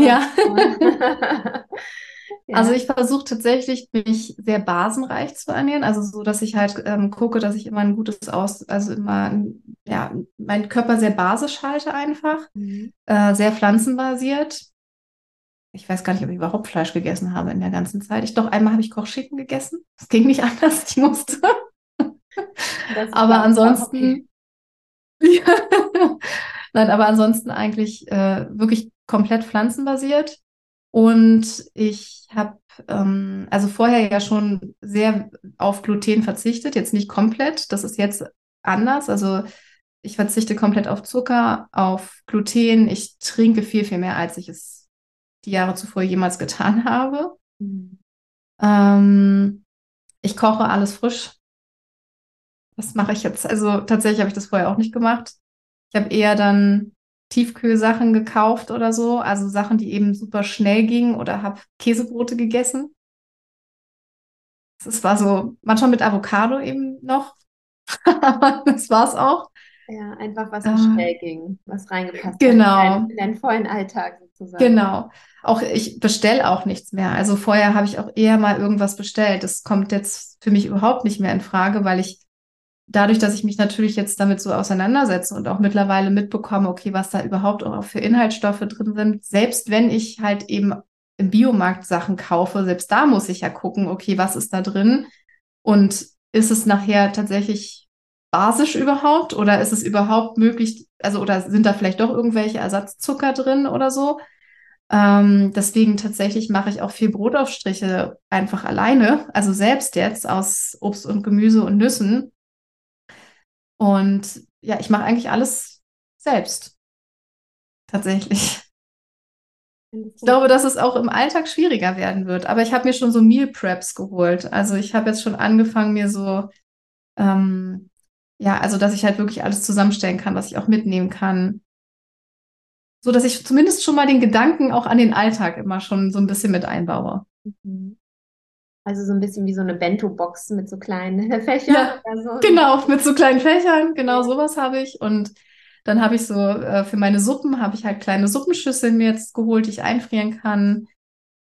ja. Also ich versuche tatsächlich, mich sehr basenreich zu ernähren. Also so, dass ich halt ähm, gucke, dass ich immer ein gutes Aus, also immer, ja, meinen Körper sehr basisch halte einfach. Mhm. Äh, sehr pflanzenbasiert. Ich weiß gar nicht, ob ich überhaupt Fleisch gegessen habe in der ganzen Zeit. Ich doch einmal habe ich Kochschinken gegessen. Das ging nicht anders. Ich musste. aber ansonsten. Okay. Nein, aber ansonsten eigentlich äh, wirklich komplett pflanzenbasiert. Und ich habe ähm, also vorher ja schon sehr auf Gluten verzichtet, jetzt nicht komplett. Das ist jetzt anders. Also ich verzichte komplett auf Zucker, auf Gluten. Ich trinke viel, viel mehr, als ich es die Jahre zuvor jemals getan habe. Mhm. Ähm, ich koche alles frisch. Das mache ich jetzt. Also tatsächlich habe ich das vorher auch nicht gemacht. Ich habe eher dann Tiefkühlsachen gekauft oder so, also Sachen, die eben super schnell gingen oder habe Käsebrote gegessen. Das war so, manchmal mit Avocado eben noch, aber das war's auch. Ja, einfach was so äh, schnell ging, was reingepasst genau. hat in deinen, vollen Alltag sozusagen. Genau. Auch ich bestelle auch nichts mehr. Also vorher habe ich auch eher mal irgendwas bestellt. Das kommt jetzt für mich überhaupt nicht mehr in Frage, weil ich dadurch, dass ich mich natürlich jetzt damit so auseinandersetze und auch mittlerweile mitbekomme, okay, was da überhaupt auch für Inhaltsstoffe drin sind, selbst wenn ich halt eben im Biomarkt Sachen kaufe, selbst da muss ich ja gucken, okay, was ist da drin und ist es nachher tatsächlich basisch überhaupt oder ist es überhaupt möglich, also oder sind da vielleicht doch irgendwelche Ersatzzucker drin oder so? Ähm, deswegen tatsächlich mache ich auch viel Brotaufstriche einfach alleine, also selbst jetzt aus Obst und Gemüse und Nüssen, und ja, ich mache eigentlich alles selbst. Tatsächlich. Ich glaube, dass es auch im Alltag schwieriger werden wird. Aber ich habe mir schon so Meal Preps geholt. Also ich habe jetzt schon angefangen, mir so, ähm, ja, also dass ich halt wirklich alles zusammenstellen kann, was ich auch mitnehmen kann. So dass ich zumindest schon mal den Gedanken auch an den Alltag immer schon so ein bisschen mit einbaue. Mhm. Also so ein bisschen wie so eine Bento-Box mit so kleinen Fächern. Ja, so. Genau, mit so kleinen Fächern. Genau, sowas habe ich. Und dann habe ich so äh, für meine Suppen habe ich halt kleine Suppenschüsseln mir jetzt geholt, die ich einfrieren kann.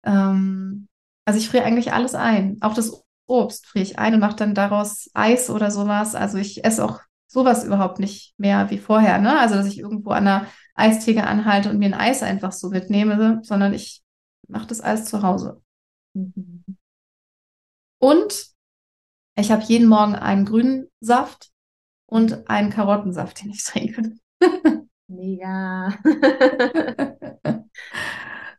Ähm, also ich friere eigentlich alles ein. Auch das Obst friere ich ein und mache dann daraus Eis oder sowas. Also ich esse auch sowas überhaupt nicht mehr wie vorher. Ne? Also dass ich irgendwo an einer Eistheke anhalte und mir ein Eis einfach so mitnehme, sondern ich mache das Eis zu Hause. Mhm. Und ich habe jeden Morgen einen grünen Saft und einen Karottensaft, den ich trinke. Mega.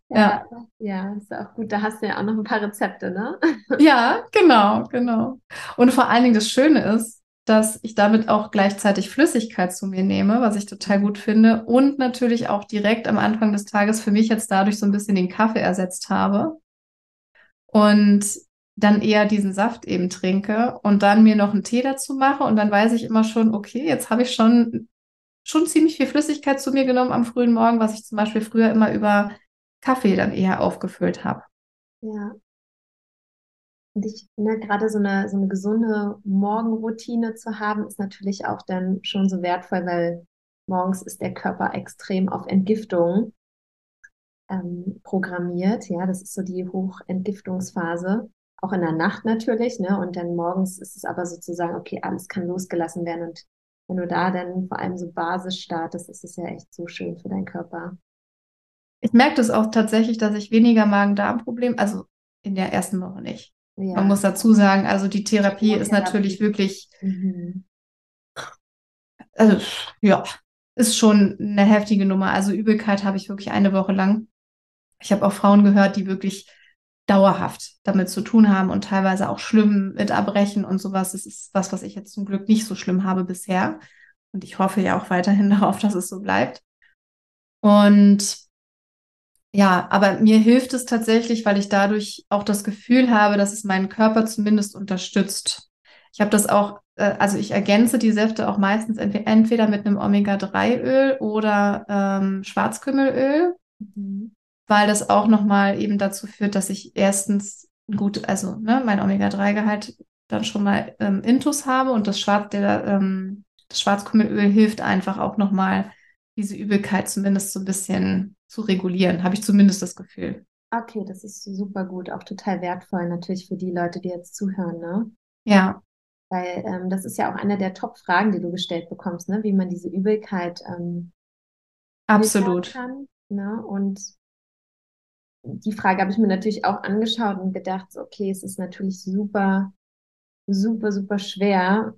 ja, ja. Ja, ist auch gut. Da hast du ja auch noch ein paar Rezepte, ne? ja, genau, genau. Und vor allen Dingen das Schöne ist, dass ich damit auch gleichzeitig Flüssigkeit zu mir nehme, was ich total gut finde. Und natürlich auch direkt am Anfang des Tages für mich jetzt dadurch so ein bisschen den Kaffee ersetzt habe. Und dann eher diesen Saft eben trinke und dann mir noch einen Tee dazu mache und dann weiß ich immer schon, okay, jetzt habe ich schon, schon ziemlich viel Flüssigkeit zu mir genommen am frühen Morgen, was ich zum Beispiel früher immer über Kaffee dann eher aufgefüllt habe. Ja. Und ich finde, gerade so eine, so eine gesunde Morgenroutine zu haben, ist natürlich auch dann schon so wertvoll, weil morgens ist der Körper extrem auf Entgiftung. ähm, programmiert. Ja, das ist so die Hochentgiftungsphase. Auch in der Nacht natürlich, ne? Und dann morgens ist es aber sozusagen, okay, alles kann losgelassen werden. Und wenn du da dann vor allem so Basis startest, ist es ja echt so schön für deinen Körper. Ich merke das auch tatsächlich, dass ich weniger Magen-Darm-Probleme, also in der ersten Woche nicht. Ja. Man muss dazu sagen, also die Therapie ist natürlich wirklich, mhm. also ja, ist schon eine heftige Nummer. Also Übelkeit habe ich wirklich eine Woche lang. Ich habe auch Frauen gehört, die wirklich dauerhaft damit zu tun haben und teilweise auch schlimm mit Erbrechen und sowas. Das ist was, was ich jetzt zum Glück nicht so schlimm habe bisher. Und ich hoffe ja auch weiterhin darauf, dass es so bleibt. Und ja, aber mir hilft es tatsächlich, weil ich dadurch auch das Gefühl habe, dass es meinen Körper zumindest unterstützt. Ich habe das auch, äh, also ich ergänze die Säfte auch meistens entweder mit einem Omega-3-Öl oder ähm, Schwarzkümmelöl, mhm. weil das auch nochmal eben dazu führt, dass ich erstens gut, also ne, mein Omega-3-Gehalt dann schon mal ähm, Intus habe und das, Schwarz, der, ähm, das Schwarzkümmelöl hilft einfach auch nochmal diese Übelkeit zumindest so ein bisschen zu regulieren, habe ich zumindest das Gefühl. Okay, das ist super gut, auch total wertvoll natürlich für die Leute, die jetzt zuhören, ne? Ja. Weil ähm, das ist ja auch eine der Top-Fragen, die du gestellt bekommst, ne? Wie man diese Übelkeit ähm, absolut kann. Ne? Und die Frage habe ich mir natürlich auch angeschaut und gedacht, okay, es ist natürlich super, super, super schwer,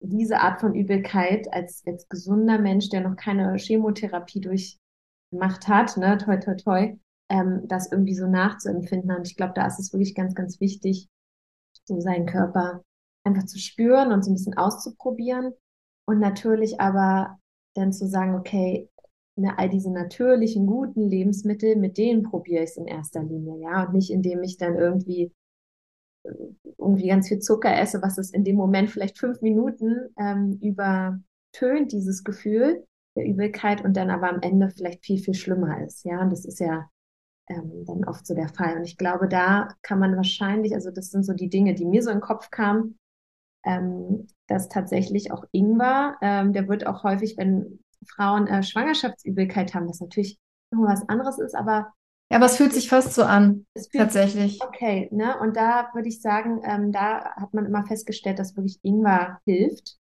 diese Art von Übelkeit als, als gesunder Mensch, der noch keine Chemotherapie durchgemacht hat, ne, toi, toi, toi, ähm, das irgendwie so nachzuempfinden. Und ich glaube, da ist es wirklich ganz, ganz wichtig, so seinen Körper einfach zu spüren und so ein bisschen auszuprobieren. Und natürlich aber dann zu sagen, okay, ne, all diese natürlichen, guten Lebensmittel, mit denen probiere ich es in erster Linie, ja, und nicht indem ich dann irgendwie irgendwie ganz viel Zucker esse, was es in dem Moment vielleicht fünf Minuten ähm, übertönt, dieses Gefühl der Übelkeit und dann aber am Ende vielleicht viel, viel schlimmer ist. Ja, und das ist ja ähm, dann oft so der Fall. Und ich glaube, da kann man wahrscheinlich, also das sind so die Dinge, die mir so in den Kopf kamen, ähm, dass tatsächlich auch Ingwer, ähm, der wird auch häufig, wenn Frauen äh, Schwangerschaftsübelkeit haben, was natürlich noch was anderes ist, aber ja, aber es fühlt sich fast so an, tatsächlich. Okay, ne? Und da würde ich sagen, ähm, da hat man immer festgestellt, dass wirklich Ingwer hilft.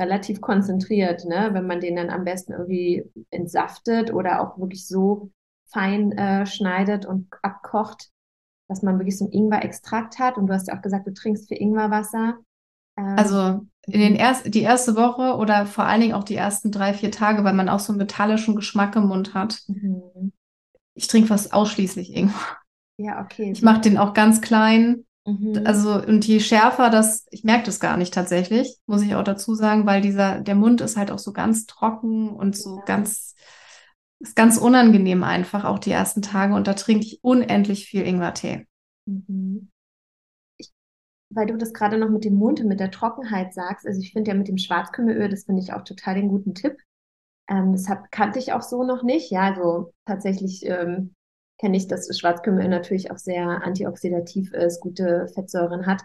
Relativ konzentriert, ne? Wenn man den dann am besten irgendwie entsaftet oder auch wirklich so fein äh, schneidet und abkocht, dass man wirklich so ein Ingwer-Extrakt hat. Und du hast ja auch gesagt, du trinkst für Ingwerwasser. Ähm, also in den erst, die erste Woche oder vor allen Dingen auch die ersten drei, vier Tage, weil man auch so einen metallischen Geschmack im Mund hat. Mhm ich trinke fast ausschließlich Ingwer. Ja, okay. Ich mache den auch ganz klein. Mhm. Also, und je schärfer das, ich merke das gar nicht tatsächlich, muss ich auch dazu sagen, weil dieser, der Mund ist halt auch so ganz trocken und so ja. ganz, ist ganz unangenehm einfach, auch die ersten Tage. Und da trinke ich unendlich viel Ingwertee. Mhm. weil du das gerade noch mit dem Mund und mit der Trockenheit sagst, also ich finde ja mit dem Schwarzkümmelöl, das finde ich auch total den guten Tipp. Ähm, das hab, kannte ich auch so noch nicht. Ja, also tatsächlich ähm, kenne ich, dass Schwarzkümmel natürlich auch sehr antioxidativ ist, gute Fettsäuren hat.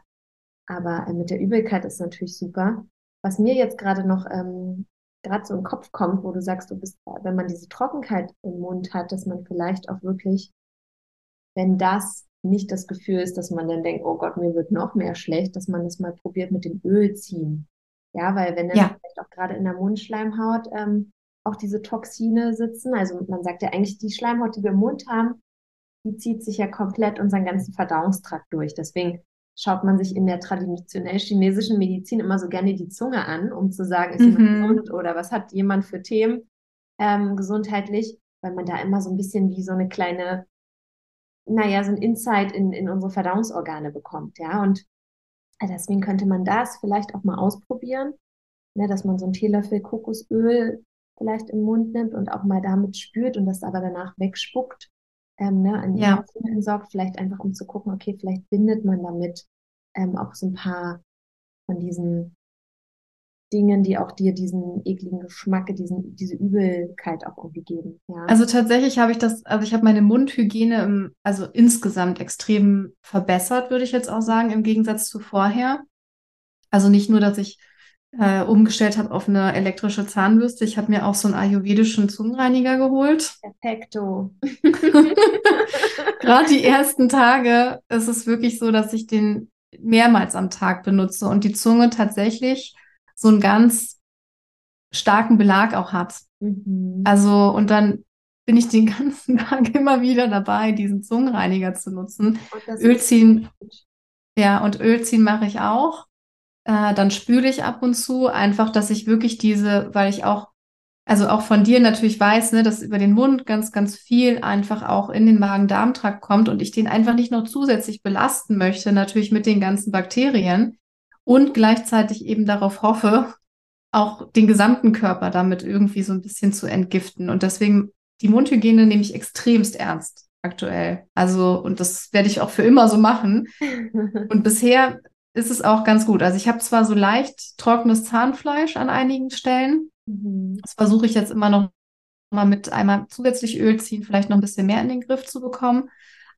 Aber äh, mit der Übelkeit ist natürlich super. Was mir jetzt gerade noch ähm, gerade so im Kopf kommt, wo du sagst, du bist, wenn man diese Trockenheit im Mund hat, dass man vielleicht auch wirklich, wenn das nicht das Gefühl ist, dass man dann denkt, oh Gott, mir wird noch mehr schlecht, dass man das mal probiert mit dem Öl ziehen. Ja, weil wenn dann ja. vielleicht auch gerade in der Mundschleimhaut ähm, auch diese Toxine sitzen. Also man sagt ja eigentlich, die Schleimhaut, die wir im Mund haben, die zieht sich ja komplett unseren ganzen Verdauungstrakt durch. Deswegen schaut man sich in der traditionell chinesischen Medizin immer so gerne die Zunge an, um zu sagen, ist jemand mhm. gesund oder was hat jemand für Themen ähm, gesundheitlich, weil man da immer so ein bisschen wie so eine kleine, naja, so ein Insight in, in unsere Verdauungsorgane bekommt, ja. Und deswegen könnte man das vielleicht auch mal ausprobieren, ne, dass man so einen Teelöffel Kokosöl vielleicht im Mund nimmt und auch mal damit spürt und das aber danach wegspuckt, ähm, ne, an ja. entsorgt, vielleicht einfach um zu gucken, okay, vielleicht bindet man damit ähm, auch so ein paar von diesen Dingen, die auch dir diesen ekligen Geschmack, diesen, diese Übelkeit auch irgendwie geben. Ja. Also tatsächlich habe ich das, also ich habe meine Mundhygiene im, also insgesamt extrem verbessert, würde ich jetzt auch sagen, im Gegensatz zu vorher. Also nicht nur, dass ich äh, umgestellt habe auf eine elektrische Zahnbürste. Ich habe mir auch so einen ayurvedischen Zungenreiniger geholt. Perfekto. Gerade die ersten Tage ist es wirklich so, dass ich den mehrmals am Tag benutze und die Zunge tatsächlich so einen ganz starken Belag auch hat. Mhm. Also, und dann bin ich den ganzen Tag immer wieder dabei, diesen Zungenreiniger zu nutzen. Öl ziehen, ja, und Öl ziehen mache ich auch. Äh, dann spüle ich ab und zu einfach, dass ich wirklich diese, weil ich auch, also auch von dir natürlich weiß, ne, dass über den Mund ganz, ganz viel einfach auch in den Magen-Darm-Trakt kommt und ich den einfach nicht noch zusätzlich belasten möchte, natürlich mit den ganzen Bakterien und gleichzeitig eben darauf hoffe, auch den gesamten Körper damit irgendwie so ein bisschen zu entgiften. Und deswegen die Mundhygiene nehme ich extremst ernst aktuell. Also, und das werde ich auch für immer so machen. Und bisher ist es auch ganz gut. Also ich habe zwar so leicht trockenes Zahnfleisch an einigen Stellen. Mhm. Das versuche ich jetzt immer noch mal mit einmal zusätzlich Öl ziehen, vielleicht noch ein bisschen mehr in den Griff zu bekommen.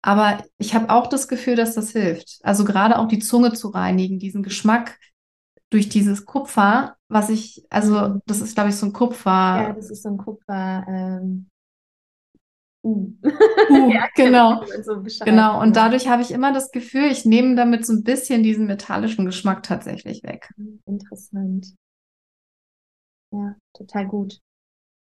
Aber ich habe auch das Gefühl, dass das hilft. Also gerade auch die Zunge zu reinigen, diesen Geschmack durch dieses Kupfer, was ich, also mhm. das ist, glaube ich, so ein Kupfer. Ja, das ist so ein Kupfer. Ähm, Uh. uh genau. So genau. Und dadurch habe ich immer das Gefühl, ich nehme damit so ein bisschen diesen metallischen Geschmack tatsächlich weg. Interessant. Ja, total gut.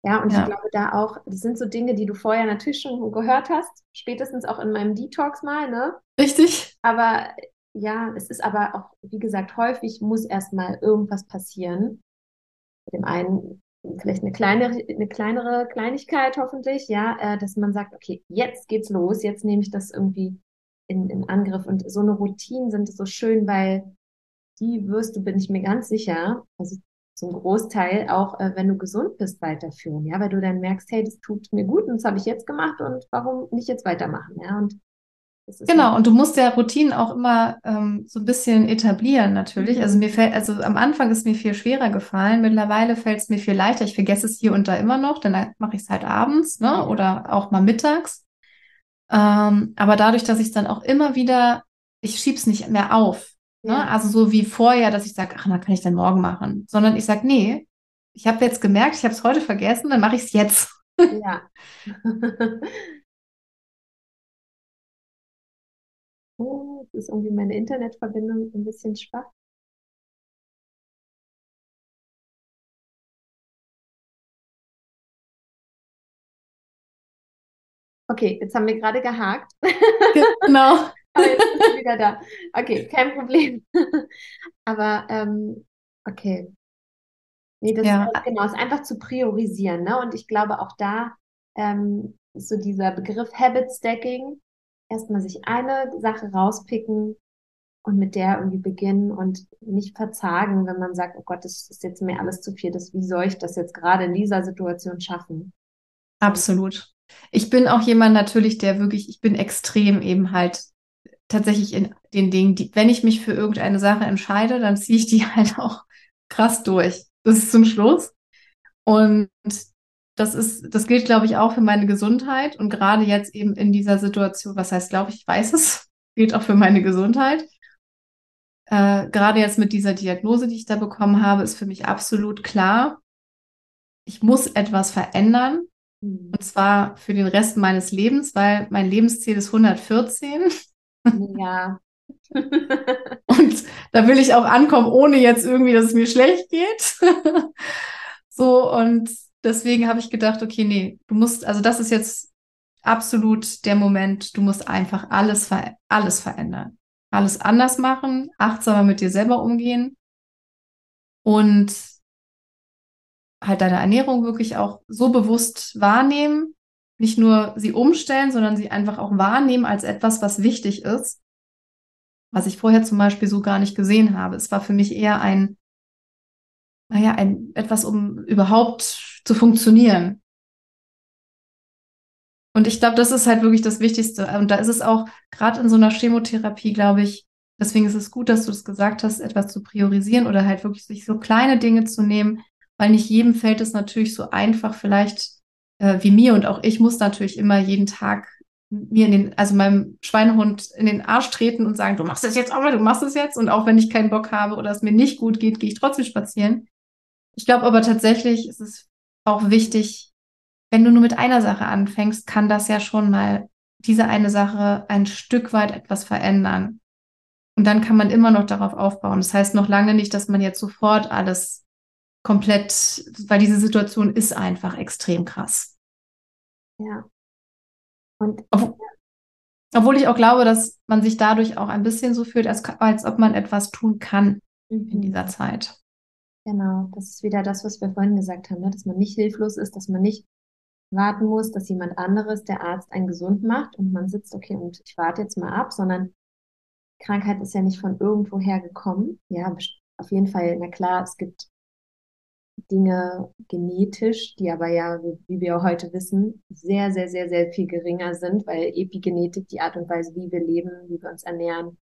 Ja, und ja. ich glaube da auch, das sind so Dinge, die du vorher natürlich schon gehört hast, spätestens auch in meinem Detox mal, ne? Richtig. Aber ja, es ist aber auch, wie gesagt, häufig muss erstmal irgendwas passieren. Dem einen vielleicht eine kleinere, eine kleinere Kleinigkeit hoffentlich, ja, äh, dass man sagt, okay, jetzt geht's los, jetzt nehme ich das irgendwie in, in Angriff. Und so eine Routine sind so schön, weil die wirst du, bin ich mir ganz sicher, also zum Großteil auch, äh, wenn du gesund bist, weiterführen, ja, weil du dann merkst, hey, das tut mir gut und das habe ich jetzt gemacht und warum nicht jetzt weitermachen, ja, und Genau, und du musst ja Routinen auch immer ähm, so ein bisschen etablieren, natürlich. Mhm. Also mir fällt, also am Anfang ist mir viel schwerer gefallen. Mittlerweile fällt es mir viel leichter. Ich vergesse es hier und da immer noch, dann mache ich es halt abends, ne? Oder auch mal mittags. Ähm, aber dadurch, dass ich dann auch immer wieder, ich schieb's nicht mehr auf. Ne? Ja. Also so wie vorher, dass ich sage, ach, na kann ich dann morgen machen. Sondern ich sage, nee, ich habe jetzt gemerkt, ich habe es heute vergessen, dann mache ich es jetzt. Ja. Oh, jetzt ist irgendwie meine Internetverbindung ein bisschen schwach. Okay, jetzt haben wir gerade gehakt. Genau. Aber jetzt sind wir wieder da. Okay, kein Problem. Aber ähm, okay. Nee, das ja. ist, genau, ist einfach zu priorisieren. Ne? Und ich glaube, auch da ähm, ist so dieser Begriff Habit Stacking, erstmal sich eine Sache rauspicken und mit der irgendwie beginnen und nicht verzagen, wenn man sagt, oh Gott, das ist jetzt mir alles zu viel. Das, wie soll ich das jetzt gerade in dieser Situation schaffen? Absolut. Ich bin auch jemand natürlich, der wirklich, ich bin extrem eben halt tatsächlich in den Dingen, die, wenn ich mich für irgendeine Sache entscheide, dann ziehe ich die halt auch krass durch. Das ist zum Schluss. Und das ist, das gilt, glaube ich, auch für meine Gesundheit und gerade jetzt eben in dieser Situation, was heißt, glaube ich, ich weiß es, gilt auch für meine Gesundheit. Äh, gerade jetzt mit dieser Diagnose, die ich da bekommen habe, ist für mich absolut klar, ich muss etwas verändern. Mhm. Und zwar für den Rest meines Lebens, weil mein Lebensziel ist 114. Ja. und da will ich auch ankommen, ohne jetzt irgendwie, dass es mir schlecht geht. so, und deswegen habe ich gedacht, okay, nee, du musst, also das ist jetzt absolut der Moment, du musst einfach alles, ver alles verändern. Alles anders machen, achtsamer mit dir selber umgehen und halt deine Ernährung wirklich auch so bewusst wahrnehmen, nicht nur sie umstellen, sondern sie einfach auch wahrnehmen als etwas, was wichtig ist, was ich vorher zum Beispiel so gar nicht gesehen habe. Es war für mich eher ein, naja, ein, etwas, um überhaupt zu funktionieren. Und ich glaube, das ist halt wirklich das Wichtigste. Und da ist es auch, gerade in so einer Chemotherapie, glaube ich, deswegen ist es gut, dass du es das gesagt hast, etwas zu priorisieren oder halt wirklich sich so kleine Dinge zu nehmen, weil nicht jedem fällt es natürlich so einfach, vielleicht äh, wie mir und auch ich muss natürlich immer jeden Tag mir in den, also meinem Schweinehund in den Arsch treten und sagen, du machst das jetzt aber, du machst es jetzt. Und auch wenn ich keinen Bock habe oder es mir nicht gut geht, gehe ich trotzdem spazieren. Ich glaube aber tatsächlich ist es auch wichtig, wenn du nur mit einer Sache anfängst, kann das ja schon mal diese eine Sache ein Stück weit etwas verändern. Und dann kann man immer noch darauf aufbauen. Das heißt noch lange nicht, dass man jetzt sofort alles komplett, weil diese Situation ist einfach extrem krass. Ja. Und obwohl, obwohl ich auch glaube, dass man sich dadurch auch ein bisschen so fühlt, als, als ob man etwas tun kann mhm. in dieser Zeit. Genau, das ist wieder das, was wir vorhin gesagt haben, ne? dass man nicht hilflos ist, dass man nicht warten muss, dass jemand anderes, der Arzt, einen gesund macht und man sitzt, okay, und ich warte jetzt mal ab, sondern Krankheit ist ja nicht von irgendwoher gekommen. Ja, auf jeden Fall, na klar, es gibt Dinge genetisch, die aber ja, wie wir heute wissen, sehr, sehr, sehr, sehr viel geringer sind, weil Epigenetik, die Art und Weise, wie wir leben, wie wir uns ernähren,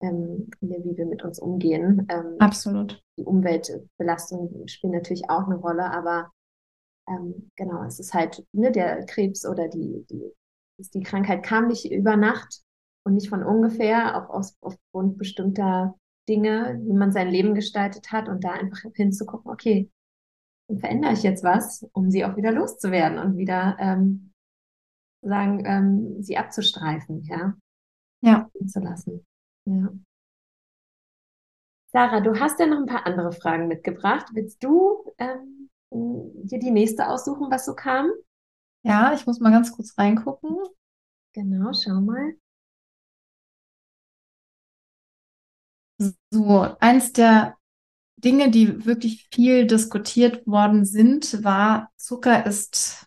ähm, wie wir mit uns umgehen. Ähm, Absolut. Die Umweltbelastung spielt natürlich auch eine Rolle, aber ähm, genau, es ist halt ne, der Krebs oder die, die, die Krankheit kam nicht über Nacht und nicht von ungefähr, auch aus, aufgrund bestimmter Dinge, wie man sein Leben gestaltet hat und da einfach hinzugucken, okay, dann verändere ich jetzt was, um sie auch wieder loszuwerden und wieder ähm, sagen, ähm, sie abzustreifen, ja. Ja. Zu lassen. Ja. Sarah, du hast ja noch ein paar andere Fragen mitgebracht. Willst du ähm, dir die nächste aussuchen, was so kam? Ja, ich muss mal ganz kurz reingucken. Genau, schau mal. So, eins der Dinge, die wirklich viel diskutiert worden sind, war, Zucker ist,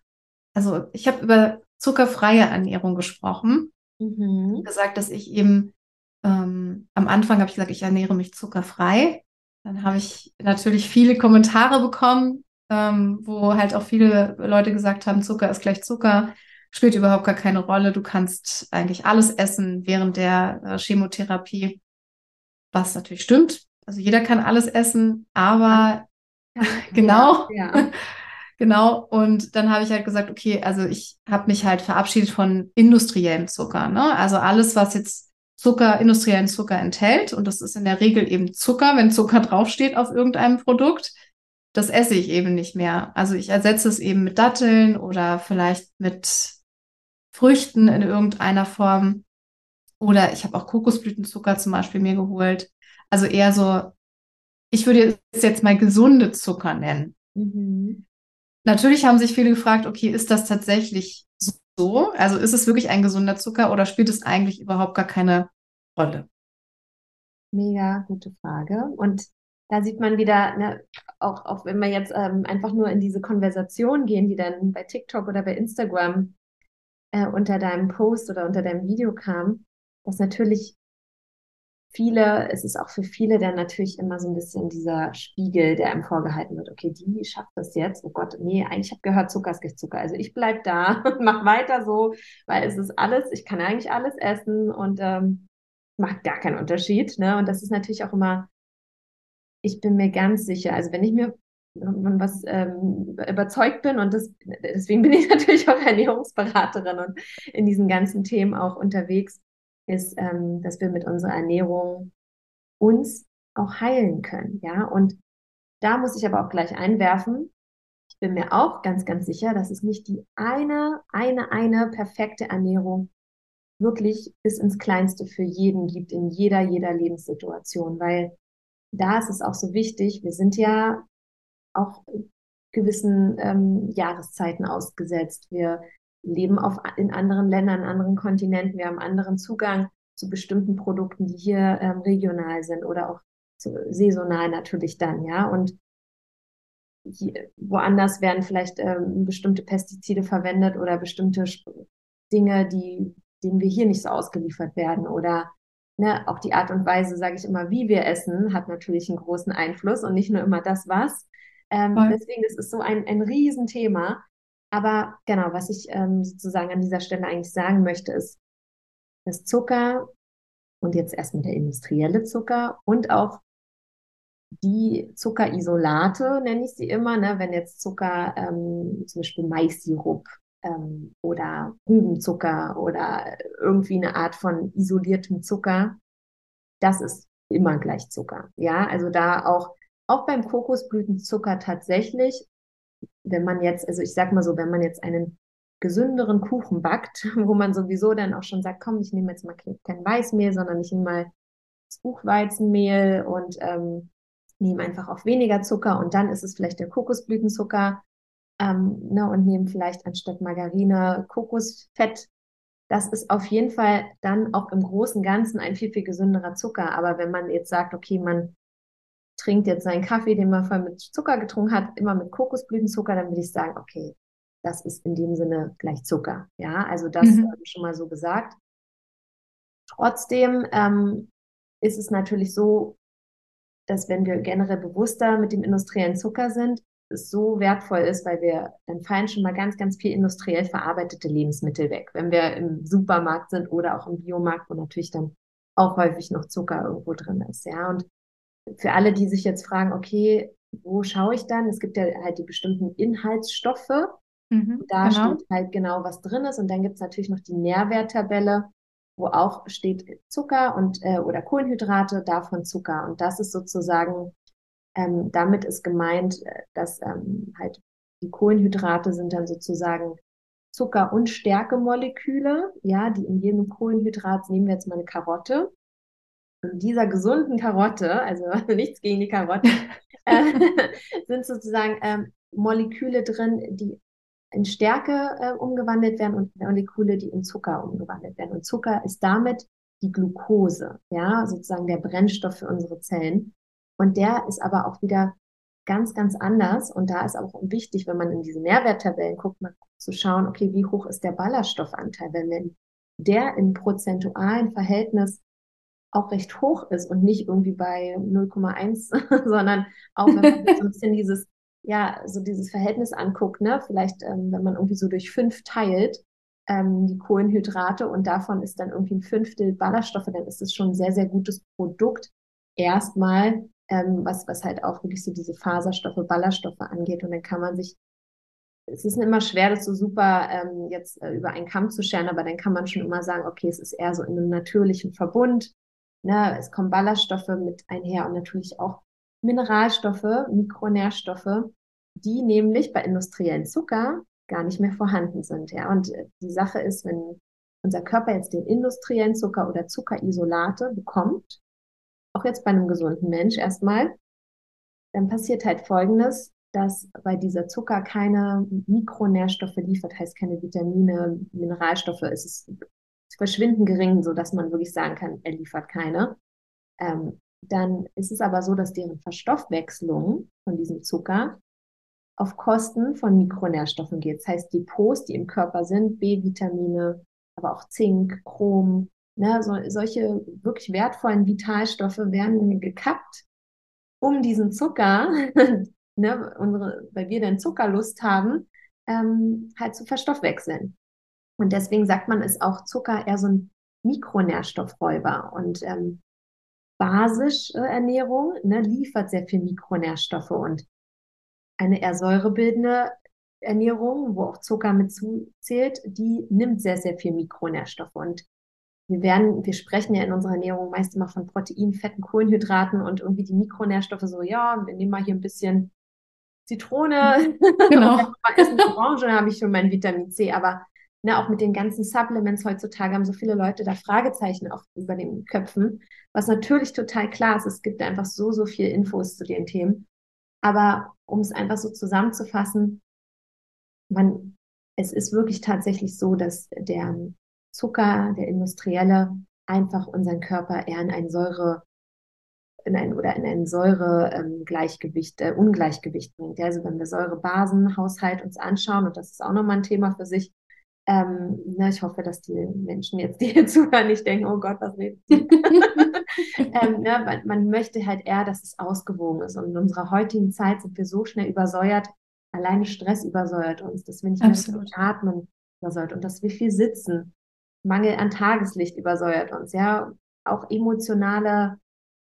also ich habe über zuckerfreie Ernährung gesprochen. Mhm. Gesagt, dass ich eben ähm, am Anfang habe ich gesagt, ich ernähre mich zuckerfrei. Dann habe ich natürlich viele Kommentare bekommen, ähm, wo halt auch viele Leute gesagt haben, Zucker ist gleich Zucker, spielt überhaupt gar keine Rolle. Du kannst eigentlich alles essen während der äh, Chemotherapie, was natürlich stimmt. Also jeder kann alles essen, aber genau. Ja, ja. Genau, und dann habe ich halt gesagt, okay, also ich habe mich halt verabschiedet von industriellem Zucker. Ne? Also alles, was jetzt Zucker, industriellen Zucker enthält, und das ist in der Regel eben Zucker, wenn Zucker draufsteht auf irgendeinem Produkt, das esse ich eben nicht mehr. Also ich ersetze es eben mit Datteln oder vielleicht mit Früchten in irgendeiner Form. Oder ich habe auch Kokosblütenzucker zum Beispiel mir geholt. Also eher so, ich würde es jetzt mal gesunde Zucker nennen. Mhm. Natürlich haben sich viele gefragt, okay, ist das tatsächlich so? Also ist es wirklich ein gesunder Zucker oder spielt es eigentlich überhaupt gar keine Rolle? Mega gute Frage. Und da sieht man wieder, ne, auch, auch wenn wir jetzt ähm, einfach nur in diese Konversation gehen, die dann bei TikTok oder bei Instagram äh, unter deinem Post oder unter deinem Video kam, dass natürlich viele, es ist auch für viele dann natürlich immer so ein bisschen dieser Spiegel, der einem vorgehalten wird. Okay, die schafft das jetzt. Oh Gott, nee, eigentlich habe gehört, Zucker ist gleich Zucker. Also ich bleib da und mach weiter so, weil es ist alles, ich kann eigentlich alles essen und ähm, macht gar keinen Unterschied. Ne? Und das ist natürlich auch immer, ich bin mir ganz sicher, also wenn ich mir von was ähm, überzeugt bin und das, deswegen bin ich natürlich auch Ernährungsberaterin und in diesen ganzen Themen auch unterwegs ist, ähm, dass wir mit unserer Ernährung uns auch heilen können, ja. Und da muss ich aber auch gleich einwerfen. Ich bin mir auch ganz, ganz sicher, dass es nicht die eine, eine, eine perfekte Ernährung wirklich bis ins Kleinste für jeden gibt, in jeder, jeder Lebenssituation, weil da ist es auch so wichtig, wir sind ja auch gewissen ähm, Jahreszeiten ausgesetzt. Wir leben auf, in anderen Ländern, anderen Kontinenten. Wir haben anderen Zugang zu bestimmten Produkten, die hier ähm, regional sind oder auch zu, saisonal natürlich dann, ja. Und hier, woanders werden vielleicht ähm, bestimmte Pestizide verwendet oder bestimmte Dinge, die, denen wir hier nicht so ausgeliefert werden oder ne, auch die Art und Weise, sage ich immer, wie wir essen, hat natürlich einen großen Einfluss und nicht nur immer das, was. Ähm, deswegen ist es so ein, ein Riesenthema. Aber genau, was ich ähm, sozusagen an dieser Stelle eigentlich sagen möchte, ist, dass Zucker und jetzt erstmal der industrielle Zucker und auch die Zuckerisolate, nenne ich sie immer, ne? wenn jetzt Zucker, ähm, zum Beispiel Maissirup, ähm, oder Rübenzucker oder irgendwie eine Art von isoliertem Zucker, das ist immer gleich Zucker. Ja, also da auch, auch beim Kokosblütenzucker tatsächlich, wenn man jetzt, also ich sag mal so, wenn man jetzt einen gesünderen Kuchen backt, wo man sowieso dann auch schon sagt, komm, ich nehme jetzt mal kein Weißmehl, sondern ich nehme mal das Buchweizenmehl und ähm, nehme einfach auf weniger Zucker und dann ist es vielleicht der Kokosblütenzucker ähm, ne, und nehme vielleicht anstatt Margarine Kokosfett. Das ist auf jeden Fall dann auch im Großen Ganzen ein viel, viel gesünderer Zucker. Aber wenn man jetzt sagt, okay, man trinkt jetzt seinen Kaffee, den man vorher mit Zucker getrunken hat, immer mit Kokosblütenzucker, dann würde ich sagen, okay, das ist in dem Sinne gleich Zucker. Ja, also das mhm. schon mal so gesagt. Trotzdem ähm, ist es natürlich so, dass wenn wir generell bewusster mit dem industriellen Zucker sind, es so wertvoll ist, weil wir, dann fallen schon mal ganz, ganz viel industriell verarbeitete Lebensmittel weg. Wenn wir im Supermarkt sind oder auch im Biomarkt, wo natürlich dann auch häufig noch Zucker irgendwo drin ist. Ja, und für alle, die sich jetzt fragen, okay, wo schaue ich dann? Es gibt ja halt die bestimmten Inhaltsstoffe. Mhm, da genau. steht halt genau, was drin ist. Und dann gibt es natürlich noch die Nährwerttabelle wo auch steht Zucker und äh, oder Kohlenhydrate, davon Zucker. Und das ist sozusagen, ähm, damit ist gemeint, äh, dass ähm, halt die Kohlenhydrate sind dann sozusagen Zucker- und Stärkemoleküle, ja, die in jedem Kohlenhydrat, nehmen wir jetzt mal eine Karotte, dieser gesunden Karotte, also nichts gegen die Karotte, äh, sind sozusagen ähm, Moleküle drin, die in Stärke äh, umgewandelt werden und Moleküle, die in Zucker umgewandelt werden. Und Zucker ist damit die Glucose, ja, sozusagen der Brennstoff für unsere Zellen. Und der ist aber auch wieder ganz, ganz anders. Und da ist auch wichtig, wenn man in diese Nährwerttabellen guckt, mal zu schauen, okay, wie hoch ist der Ballaststoffanteil? Wenn der im prozentualen Verhältnis auch recht hoch ist und nicht irgendwie bei 0,1, sondern auch wenn man so ein bisschen dieses ja, so dieses Verhältnis anguckt, ne, vielleicht, ähm, wenn man irgendwie so durch fünf teilt, ähm, die Kohlenhydrate und davon ist dann irgendwie ein Fünftel Ballaststoffe, dann ist es schon ein sehr, sehr gutes Produkt. Erstmal, ähm, was, was halt auch wirklich so diese Faserstoffe, Ballaststoffe angeht. Und dann kann man sich, es ist immer schwer, das so super ähm, jetzt äh, über einen Kamm zu scheren, aber dann kann man schon immer sagen, okay, es ist eher so in einem natürlichen Verbund. Ne? Es kommen Ballaststoffe mit einher und natürlich auch Mineralstoffe, Mikronährstoffe, die nämlich bei industriellen Zucker gar nicht mehr vorhanden sind. Ja, und äh, die Sache ist, wenn unser Körper jetzt den industriellen Zucker oder Zuckerisolate bekommt, auch jetzt bei einem gesunden Mensch erstmal, dann passiert halt Folgendes, dass bei dieser Zucker keine Mikronährstoffe liefert, heißt keine Vitamine, Mineralstoffe, es ist verschwinden gering, so dass man wirklich sagen kann, er liefert keine. Ähm, dann ist es aber so, dass deren Verstoffwechslung von diesem Zucker auf Kosten von Mikronährstoffen geht. Das heißt, Depots, die im Körper sind, B-Vitamine, aber auch Zink, Chrom, ne, so, solche wirklich wertvollen Vitalstoffe werden gekappt, um diesen Zucker, ne, unsere, weil wir dann Zuckerlust haben, ähm, halt zu verstoffwechseln. Und deswegen sagt man, ist auch Zucker eher so ein Mikronährstoffräuber. Und ähm, basische Ernährung ne, liefert sehr viel Mikronährstoffe und eine eher säurebildende Ernährung, wo auch Zucker mit zuzählt, die nimmt sehr, sehr viel Mikronährstoffe. Und wir werden, wir sprechen ja in unserer Ernährung meist immer von Protein, Fetten, Kohlenhydraten und irgendwie die Mikronährstoffe so, ja, wir nehmen mal hier ein bisschen Zitrone, genau. mal essen Orange, dann habe ich schon mein Vitamin C. Aber ne, auch mit den ganzen Supplements heutzutage haben so viele Leute da Fragezeichen auch über den Köpfen, was natürlich total klar ist. Es gibt einfach so, so viel Infos zu den Themen. Aber um es einfach so zusammenzufassen, man, es ist wirklich tatsächlich so, dass der Zucker, der industrielle, einfach unseren Körper eher in ein Säure in ein oder in ein Säuregleichgewicht, ähm, äh, Ungleichgewicht bringt. Ja, also wenn wir Säurebasenhaushalt uns anschauen, und das ist auch nochmal ein Thema für sich, ähm, na, ich hoffe, dass die Menschen jetzt, die hier zuhören, nicht denken, oh Gott, was redet sie? ähm, ne, man, man, möchte halt eher, dass es ausgewogen ist. Und in unserer heutigen Zeit sind wir so schnell übersäuert, alleine Stress übersäuert uns, dass wir nicht mehr so atmen übersäuert und dass wir viel sitzen. Mangel an Tageslicht übersäuert uns, ja. Auch emotionale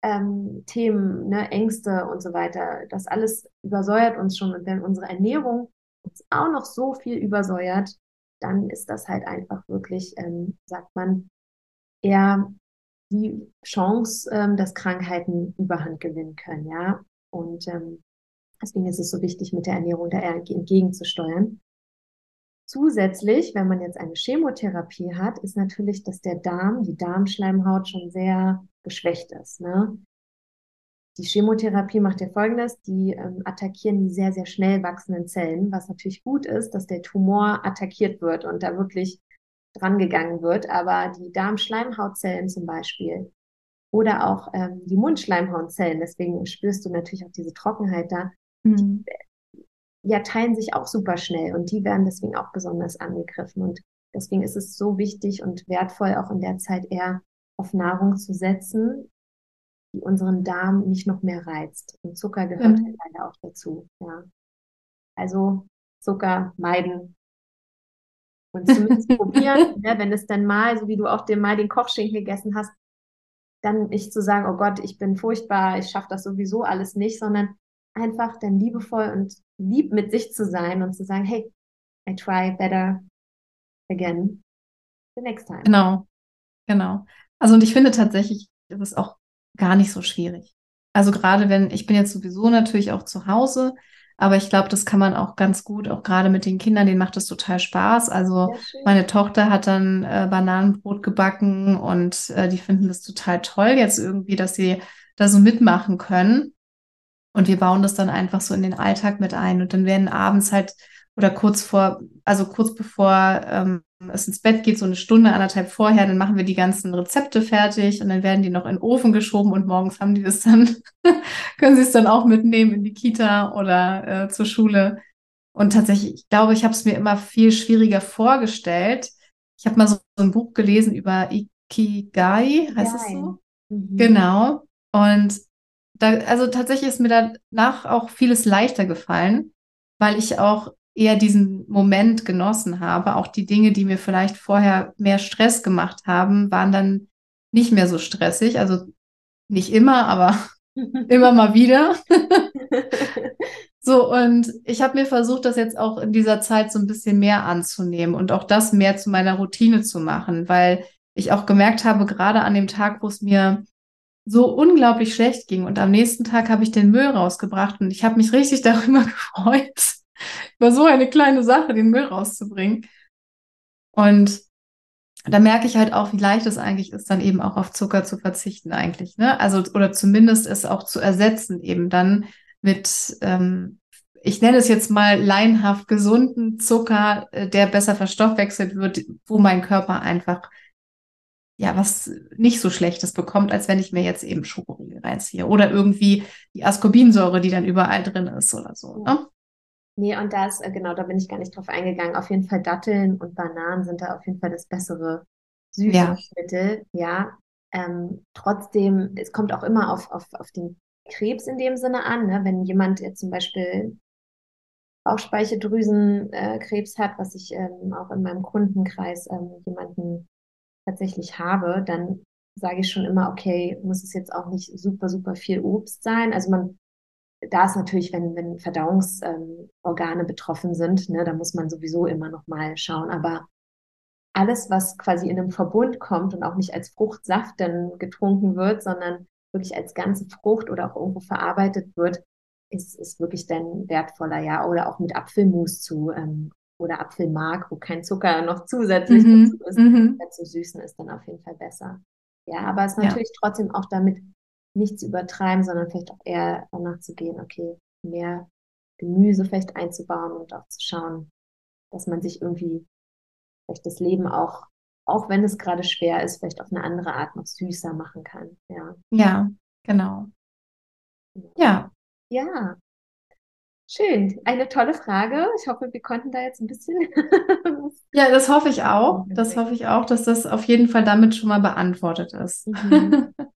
ähm, Themen, ne, Ängste und so weiter. Das alles übersäuert uns schon. Und wenn unsere Ernährung uns auch noch so viel übersäuert, dann ist das halt einfach wirklich, ähm, sagt man, eher die Chance, ähm, dass Krankheiten Überhand gewinnen können, ja. Und ähm, deswegen ist es so wichtig, mit der Ernährung da entgegenzusteuern. Zusätzlich, wenn man jetzt eine Chemotherapie hat, ist natürlich, dass der Darm, die Darmschleimhaut schon sehr geschwächt ist. Ne? Die Chemotherapie macht ja folgendes, die ähm, attackieren die sehr, sehr schnell wachsenden Zellen, was natürlich gut ist, dass der Tumor attackiert wird und da wirklich dran gegangen wird. Aber die Darmschleimhautzellen zum Beispiel oder auch ähm, die Mundschleimhautzellen, deswegen spürst du natürlich auch diese Trockenheit da, mhm. die, ja, teilen sich auch super schnell und die werden deswegen auch besonders angegriffen. Und deswegen ist es so wichtig und wertvoll, auch in der Zeit eher auf Nahrung zu setzen, die unseren Darm nicht noch mehr reizt. Und Zucker gehört mhm. halt leider auch dazu. Ja. Also Zucker meiden und zumindest probieren, ne, wenn es dann mal, so wie du auch den, mal den Kochschinken gegessen hast, dann nicht zu sagen, oh Gott, ich bin furchtbar, ich schaffe das sowieso alles nicht, sondern einfach dann liebevoll und lieb mit sich zu sein und zu sagen, hey, I try better again the next time. Genau, genau. Also und ich finde tatsächlich, das ist auch gar nicht so schwierig. Also gerade wenn, ich bin jetzt sowieso natürlich auch zu Hause, aber ich glaube, das kann man auch ganz gut, auch gerade mit den Kindern, denen macht das total Spaß. Also meine Tochter hat dann äh, Bananenbrot gebacken und äh, die finden das total toll jetzt irgendwie, dass sie da so mitmachen können. Und wir bauen das dann einfach so in den Alltag mit ein. Und dann werden abends halt oder kurz vor, also kurz bevor ähm, es ins Bett geht, so eine Stunde, anderthalb vorher, dann machen wir die ganzen Rezepte fertig und dann werden die noch in den Ofen geschoben und morgens haben die das dann, können sie es dann auch mitnehmen in die Kita oder äh, zur Schule. Und tatsächlich, ich glaube, ich habe es mir immer viel schwieriger vorgestellt. Ich habe mal so, so, ein Buch gelesen über Ikigai, heißt es so? Mhm. Genau. Und da, also tatsächlich ist mir danach auch vieles leichter gefallen, weil ich auch eher diesen Moment genossen habe. Auch die Dinge, die mir vielleicht vorher mehr Stress gemacht haben, waren dann nicht mehr so stressig. Also nicht immer, aber immer mal wieder. so, und ich habe mir versucht, das jetzt auch in dieser Zeit so ein bisschen mehr anzunehmen und auch das mehr zu meiner Routine zu machen, weil ich auch gemerkt habe, gerade an dem Tag, wo es mir so unglaublich schlecht ging und am nächsten Tag habe ich den Müll rausgebracht und ich habe mich richtig darüber gefreut, war so eine kleine Sache, den Müll rauszubringen. Und da merke ich halt auch, wie leicht es eigentlich ist, dann eben auch auf Zucker zu verzichten eigentlich. Ne? Also, oder zumindest es auch zu ersetzen, eben dann mit, ähm, ich nenne es jetzt mal laienhaft gesunden Zucker, äh, der besser verstoffwechselt wird, wo mein Körper einfach ja, was nicht so Schlechtes bekommt, als wenn ich mir jetzt eben Schokoriegel reinziehe. Oder irgendwie die Ascorbinsäure, die dann überall drin ist oder so. Ne? Nee, und da ist, äh, genau, da bin ich gar nicht drauf eingegangen. Auf jeden Fall Datteln und Bananen sind da auf jeden Fall das bessere Süßungsmittel. Ja. ja. Ähm, trotzdem, es kommt auch immer auf, auf, auf den Krebs in dem Sinne an. Ne? Wenn jemand jetzt zum Beispiel Bauchspeicheldrüsenkrebs äh, hat, was ich ähm, auch in meinem Kundenkreis ähm, jemanden tatsächlich habe, dann sage ich schon immer, okay, muss es jetzt auch nicht super, super viel Obst sein. Also man da ist natürlich, wenn, wenn Verdauungsorgane ähm, betroffen sind, ne, da muss man sowieso immer noch mal schauen. Aber alles, was quasi in einem Verbund kommt und auch nicht als Fruchtsaft dann getrunken wird, sondern wirklich als ganze Frucht oder auch irgendwo verarbeitet wird, ist, ist wirklich dann wertvoller, ja. Oder auch mit Apfelmus zu ähm, oder Apfelmark, wo kein Zucker noch zusätzlich mhm. dazu ist, mhm. zu süßen ist dann auf jeden Fall besser. Ja, aber es ist natürlich ja. trotzdem auch damit nicht zu übertreiben, sondern vielleicht auch eher danach zu gehen, okay, mehr Gemüse vielleicht einzubauen und auch zu schauen, dass man sich irgendwie vielleicht das Leben auch, auch wenn es gerade schwer ist, vielleicht auf eine andere Art noch süßer machen kann. Ja, ja genau. Ja. Ja. Schön. Eine tolle Frage. Ich hoffe, wir konnten da jetzt ein bisschen. ja, das hoffe ich auch. Das hoffe ich auch, dass das auf jeden Fall damit schon mal beantwortet ist. Mhm.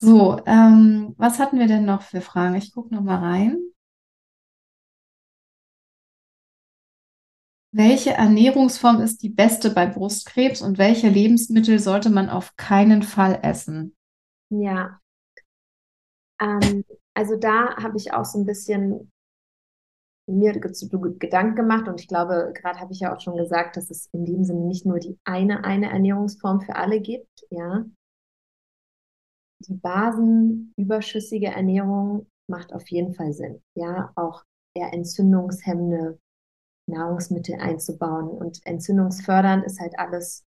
So, ähm, was hatten wir denn noch für Fragen? Ich gucke noch mal rein. Welche Ernährungsform ist die beste bei Brustkrebs und welche Lebensmittel sollte man auf keinen Fall essen? Ja, ähm, also da habe ich auch so ein bisschen mir Gedanken gemacht und ich glaube, gerade habe ich ja auch schon gesagt, dass es in dem Sinne nicht nur die eine, eine Ernährungsform für alle gibt, ja. Die basenüberschüssige Ernährung macht auf jeden Fall Sinn, ja, auch eher entzündungshemmende Nahrungsmittel einzubauen und entzündungsfördernd ist halt alles,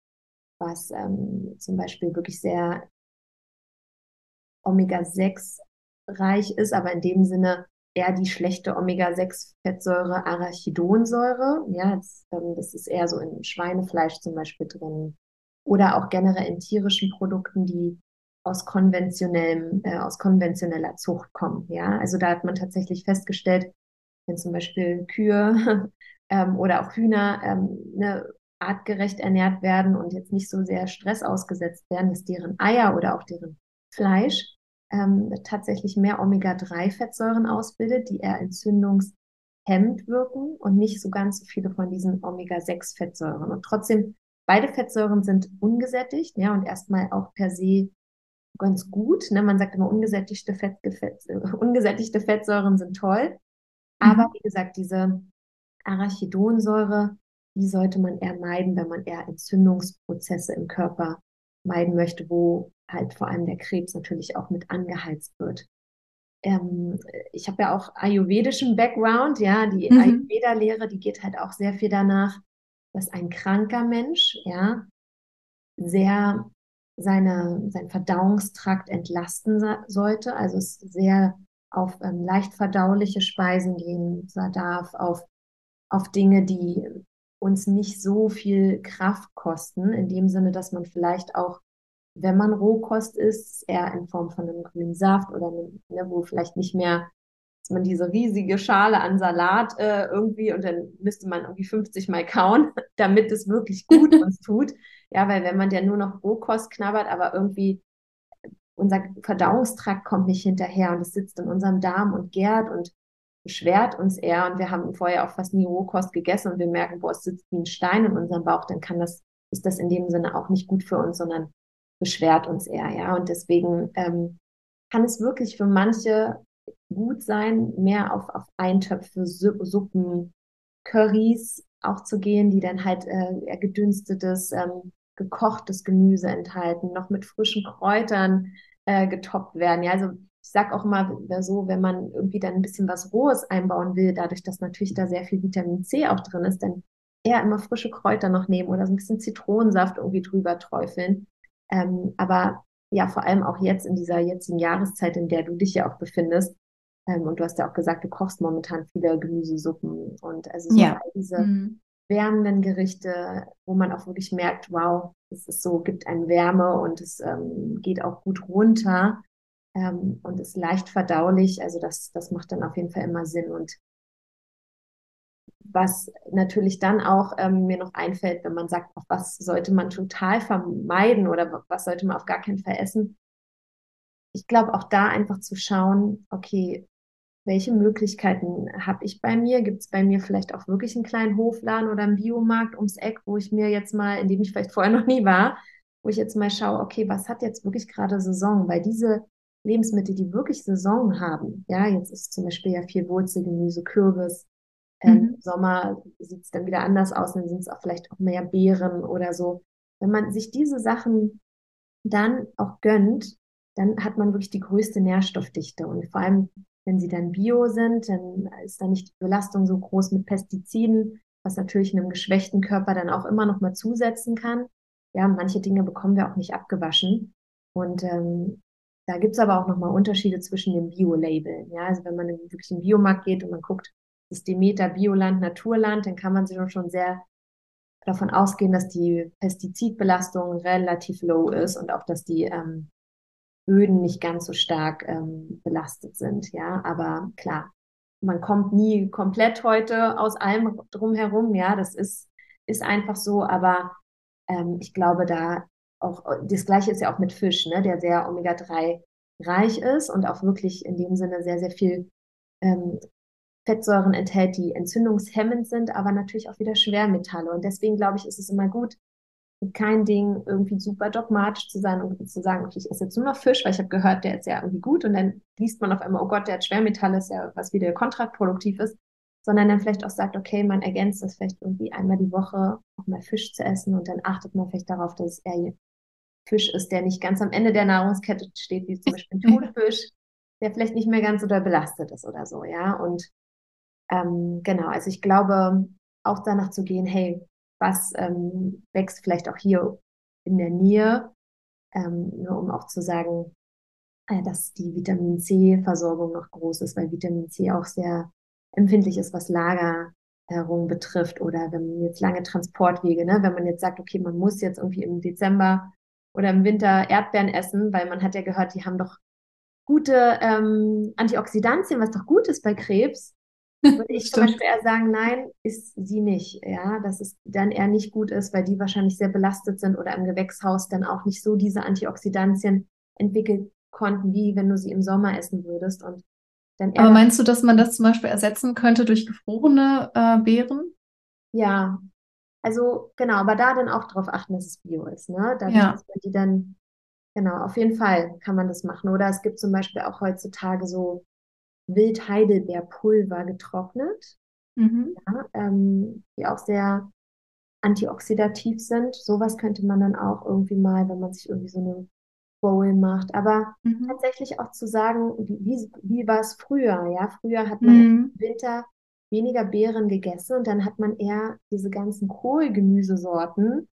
was ähm, zum Beispiel wirklich sehr Omega-6 reich ist, aber in dem Sinne eher die schlechte Omega-6-Fettsäure Arachidonsäure. Ja, das, ähm, das ist eher so in Schweinefleisch zum Beispiel drin. Oder auch generell in tierischen Produkten, die aus konventionellem, äh, aus konventioneller Zucht kommen. Ja, also da hat man tatsächlich festgestellt, wenn zum Beispiel Kühe ähm, oder auch Hühner ähm, ne, artgerecht ernährt werden und jetzt nicht so sehr Stress ausgesetzt werden, dass deren Eier oder auch deren Fleisch ähm, tatsächlich mehr Omega-3-Fettsäuren ausbildet, die eher entzündungshemmend wirken und nicht so ganz so viele von diesen Omega-6-Fettsäuren. Und trotzdem, beide Fettsäuren sind ungesättigt, ja, und erstmal auch per se ganz gut. Ne? Man sagt immer, ungesättigte, Fett, Fett, ungesättigte Fettsäuren sind toll. Aber mhm. wie gesagt, diese Arachidonsäure, die sollte man eher meiden, wenn man eher Entzündungsprozesse im Körper meiden möchte, wo halt vor allem der Krebs natürlich auch mit angeheizt wird. Ähm, ich habe ja auch ayurvedischen Background, ja, die mhm. Ayurveda-Lehre, die geht halt auch sehr viel danach, dass ein kranker Mensch, ja, sehr seine, sein Verdauungstrakt entlasten sollte, also es sehr auf ähm, leicht verdauliche Speisen gehen darf, auf, auf Dinge, die uns nicht so viel Kraft kosten, in dem Sinne, dass man vielleicht auch wenn man Rohkost isst, eher in Form von einem grünen Saft oder einem, ne, wo vielleicht nicht mehr, dass man diese riesige Schale an Salat äh, irgendwie und dann müsste man irgendwie 50 Mal kauen, damit es wirklich gut uns tut. Ja, weil wenn man ja nur noch Rohkost knabbert, aber irgendwie unser Verdauungstrakt kommt nicht hinterher und es sitzt in unserem Darm und gärt und beschwert uns eher und wir haben vorher auch fast nie Rohkost gegessen und wir merken, boah, es sitzt wie ein Stein in unserem Bauch, dann kann das, ist das in dem Sinne auch nicht gut für uns, sondern beschwert uns eher, ja. Und deswegen ähm, kann es wirklich für manche gut sein, mehr auf, auf Eintöpfe, Suppen, Currys auch zu gehen, die dann halt äh, gedünstetes, ähm, gekochtes Gemüse enthalten, noch mit frischen Kräutern äh, getoppt werden. Ja, also ich sag auch immer so, wenn man irgendwie dann ein bisschen was Rohes einbauen will, dadurch, dass natürlich da sehr viel Vitamin C auch drin ist, dann eher immer frische Kräuter noch nehmen oder so ein bisschen Zitronensaft irgendwie drüber träufeln. Ähm, aber ja, vor allem auch jetzt in dieser jetzigen Jahreszeit, in der du dich ja auch befindest. Ähm, und du hast ja auch gesagt, du kochst momentan viele Gemüsesuppen und also so ja. diese mhm. Wärmenden Gerichte, wo man auch wirklich merkt, wow, es ist so, gibt eine Wärme und es ähm, geht auch gut runter ähm, und ist leicht verdaulich. Also das, das macht dann auf jeden Fall immer Sinn. Und was natürlich dann auch ähm, mir noch einfällt, wenn man sagt, was sollte man total vermeiden oder was sollte man auf gar keinen Fall essen. Ich glaube auch da einfach zu schauen, okay, welche Möglichkeiten habe ich bei mir? Gibt es bei mir vielleicht auch wirklich einen kleinen Hofladen oder einen Biomarkt ums Eck, wo ich mir jetzt mal, in dem ich vielleicht vorher noch nie war, wo ich jetzt mal schaue, okay, was hat jetzt wirklich gerade Saison? Weil diese Lebensmittel, die wirklich Saison haben, ja, jetzt ist zum Beispiel ja viel Wurzelgemüse, Kürbis, ähm, mhm. Im Sommer sieht es dann wieder anders aus, dann sind es auch vielleicht auch mehr Beeren oder so. Wenn man sich diese Sachen dann auch gönnt, dann hat man wirklich die größte Nährstoffdichte. Und vor allem, wenn sie dann bio sind, dann ist da nicht die Belastung so groß mit Pestiziden, was natürlich einem geschwächten Körper dann auch immer noch mal zusetzen kann. Ja, manche Dinge bekommen wir auch nicht abgewaschen. Und ähm, da gibt's aber auch noch mal Unterschiede zwischen den Bio-Labeln. Ja, also wenn man wirklich in den Biomarkt geht und man guckt, das Demeter Bioland, Naturland, dann kann man sich schon sehr davon ausgehen, dass die Pestizidbelastung relativ low ist und auch, dass die ähm, Böden nicht ganz so stark ähm, belastet sind. Ja, aber klar, man kommt nie komplett heute aus allem drumherum. Ja, das ist, ist einfach so. Aber ähm, ich glaube, da auch, das Gleiche ist ja auch mit Fisch, ne, der sehr Omega-3 reich ist und auch wirklich in dem Sinne sehr, sehr viel ähm, Fettsäuren enthält, die entzündungshemmend sind, aber natürlich auch wieder Schwermetalle. Und deswegen glaube ich, ist es immer gut, kein Ding irgendwie super dogmatisch zu sein und zu sagen, okay, ich esse jetzt nur noch Fisch, weil ich habe gehört, der ist ja irgendwie gut. Und dann liest man auf einmal, oh Gott, der hat Schwermetalle, ist ja was wieder kontraproduktiv ist. sondern dann vielleicht auch sagt, okay, man ergänzt das vielleicht irgendwie einmal die Woche auch mal Fisch zu essen und dann achtet man vielleicht darauf, dass es eher Fisch ist, der nicht ganz am Ende der Nahrungskette steht, wie zum Beispiel ein Thunfisch, der vielleicht nicht mehr ganz oder belastet ist oder so, ja. Und ähm, genau, also ich glaube, auch danach zu gehen, hey, was ähm, wächst vielleicht auch hier in der Nähe, ähm, nur um auch zu sagen, äh, dass die Vitamin C-Versorgung noch groß ist, weil Vitamin C auch sehr empfindlich ist, was Lagerung betrifft oder wenn man jetzt lange Transportwege, ne, wenn man jetzt sagt, okay, man muss jetzt irgendwie im Dezember oder im Winter Erdbeeren essen, weil man hat ja gehört, die haben doch gute ähm, Antioxidantien, was doch gut ist bei Krebs. Würde ich zum Beispiel eher sagen, nein, ist sie nicht. Ja, dass es dann eher nicht gut ist, weil die wahrscheinlich sehr belastet sind oder im Gewächshaus dann auch nicht so diese Antioxidantien entwickelt konnten, wie wenn du sie im Sommer essen würdest. Und dann Aber meinst du, dass man das zum Beispiel ersetzen könnte durch gefrorene äh, Beeren? Ja, also genau, aber da dann auch darauf achten, dass es Bio ist, ne? Dadurch, ja. dass man die dann, genau, auf jeden Fall kann man das machen. Oder es gibt zum Beispiel auch heutzutage so Wildheidelbeerpulver getrocknet, mhm. ja, ähm, die auch sehr antioxidativ sind. Sowas könnte man dann auch irgendwie mal, wenn man sich irgendwie so eine Bowl macht. Aber mhm. tatsächlich auch zu sagen, wie, wie war es früher? Ja, früher hat man mhm. im Winter weniger Beeren gegessen und dann hat man eher diese ganzen Kohlgemüsesorten,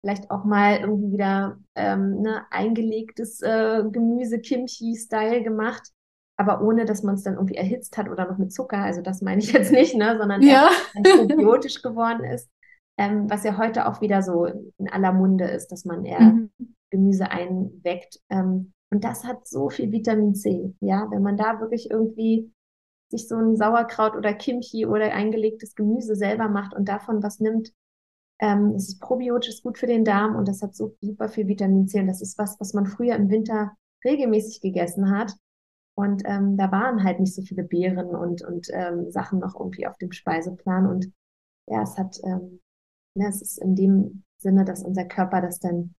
vielleicht auch mal irgendwie wieder ähm, ne, eingelegtes äh, Gemüse, Kimchi-Style gemacht, aber ohne, dass man es dann irgendwie erhitzt hat oder noch mit Zucker. Also das meine ich jetzt nicht, ne, sondern ja. probiotisch geworden ist. Ähm, was ja heute auch wieder so in aller Munde ist, dass man eher mhm. Gemüse einweckt. Ähm, und das hat so viel Vitamin C. Ja, wenn man da wirklich irgendwie sich so ein Sauerkraut oder Kimchi oder eingelegtes Gemüse selber macht und davon was nimmt, ähm, es ist probiotisch, ist gut für den Darm und das hat so super viel Vitamin C. Und das ist was, was man früher im Winter regelmäßig gegessen hat. Und ähm, da waren halt nicht so viele Beeren und, und ähm, Sachen noch irgendwie auf dem Speiseplan. Und ja, es hat, ähm, ja, es ist in dem Sinne, dass unser Körper das dann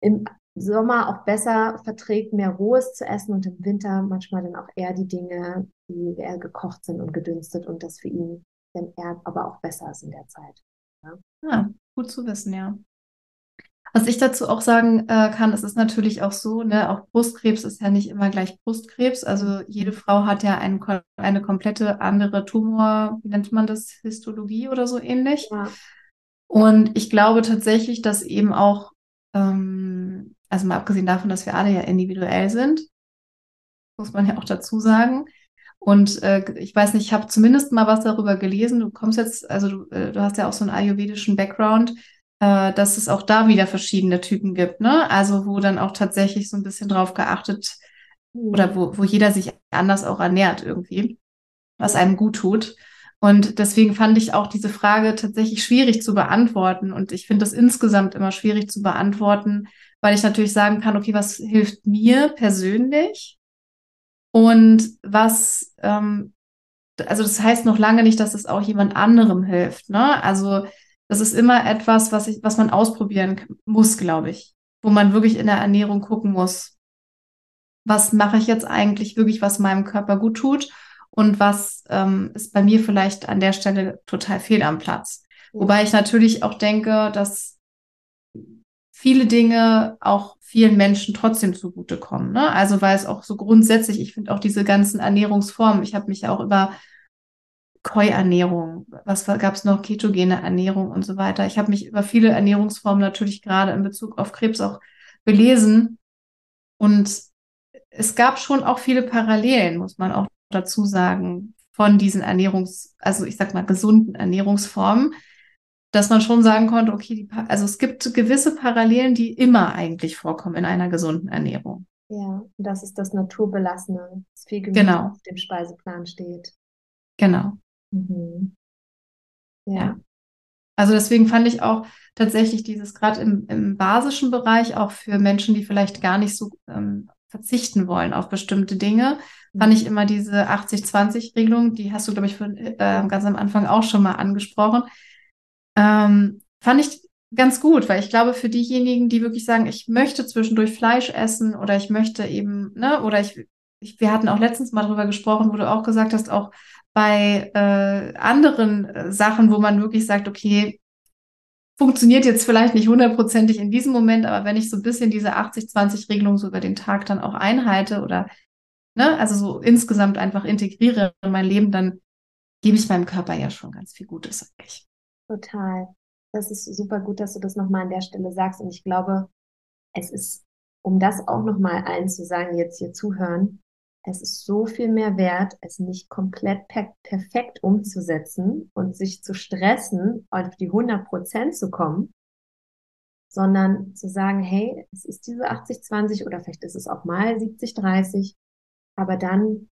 im Sommer auch besser verträgt, mehr Rohes zu essen und im Winter manchmal dann auch eher die Dinge, die eher gekocht sind und gedünstet und das für ihn dann eher aber auch besser ist in der Zeit. Ja, ja ah, gut zu wissen, ja. Was ich dazu auch sagen äh, kann, es ist natürlich auch so, ne, auch Brustkrebs ist ja nicht immer gleich Brustkrebs. Also jede Frau hat ja ein, eine komplette andere Tumor, wie nennt man das, Histologie oder so ähnlich. Ja. Und ich glaube tatsächlich, dass eben auch ähm, also mal abgesehen davon, dass wir alle ja individuell sind, muss man ja auch dazu sagen. Und äh, ich weiß nicht, ich habe zumindest mal was darüber gelesen. Du kommst jetzt, also du, äh, du hast ja auch so einen ayurvedischen Background, äh, dass es auch da wieder verschiedene Typen gibt, ne? Also wo dann auch tatsächlich so ein bisschen drauf geachtet oder wo, wo jeder sich anders auch ernährt irgendwie, was einem gut tut. Und deswegen fand ich auch diese Frage tatsächlich schwierig zu beantworten. Und ich finde das insgesamt immer schwierig zu beantworten, weil ich natürlich sagen kann, okay, was hilft mir persönlich und was, ähm, also das heißt noch lange nicht, dass es auch jemand anderem hilft. Ne? Also das ist immer etwas, was ich, was man ausprobieren muss, glaube ich, wo man wirklich in der Ernährung gucken muss, was mache ich jetzt eigentlich wirklich, was meinem Körper gut tut und was ähm, ist bei mir vielleicht an der Stelle total fehl am Platz. Wobei ich natürlich auch denke, dass viele Dinge auch vielen Menschen trotzdem zugutekommen. Ne? Also weil es auch so grundsätzlich, ich finde auch diese ganzen Ernährungsformen, ich habe mich ja auch über Koi-Ernährung, was gab es noch, ketogene Ernährung und so weiter. Ich habe mich über viele Ernährungsformen natürlich gerade in Bezug auf Krebs auch belesen. Und es gab schon auch viele Parallelen, muss man auch dazu sagen, von diesen Ernährungs-, also ich sag mal gesunden Ernährungsformen dass man schon sagen konnte, okay, also es gibt gewisse Parallelen, die immer eigentlich vorkommen in einer gesunden Ernährung. Ja, das ist das Naturbelassene, das viel Gemüse genau. auf dem Speiseplan steht. Genau. Mhm. Ja. Also deswegen fand ich auch tatsächlich dieses gerade im, im basischen Bereich auch für Menschen, die vielleicht gar nicht so ähm, verzichten wollen auf bestimmte Dinge, fand ich mhm. immer diese 80-20-Regelung, die hast du, glaube ich, für, äh, ganz am Anfang auch schon mal angesprochen, ähm, fand ich ganz gut, weil ich glaube, für diejenigen, die wirklich sagen, ich möchte zwischendurch Fleisch essen oder ich möchte eben, ne, oder ich ich, wir hatten auch letztens mal drüber gesprochen, wo du auch gesagt hast, auch bei äh, anderen äh, Sachen, wo man wirklich sagt, okay, funktioniert jetzt vielleicht nicht hundertprozentig in diesem Moment, aber wenn ich so ein bisschen diese 80-20-Regelung so über den Tag dann auch einhalte oder ne, also so insgesamt einfach integriere in mein Leben, dann gebe ich meinem Körper ja schon ganz viel Gutes eigentlich. Total. Das ist super gut, dass du das nochmal an der Stelle sagst. Und ich glaube, es ist, um das auch nochmal allen zu sagen, jetzt hier zuhören, es ist so viel mehr wert, es nicht komplett per perfekt umzusetzen und sich zu stressen, auf die 100 Prozent zu kommen, sondern zu sagen, hey, es ist diese 80-20 oder vielleicht ist es auch mal 70-30, aber dann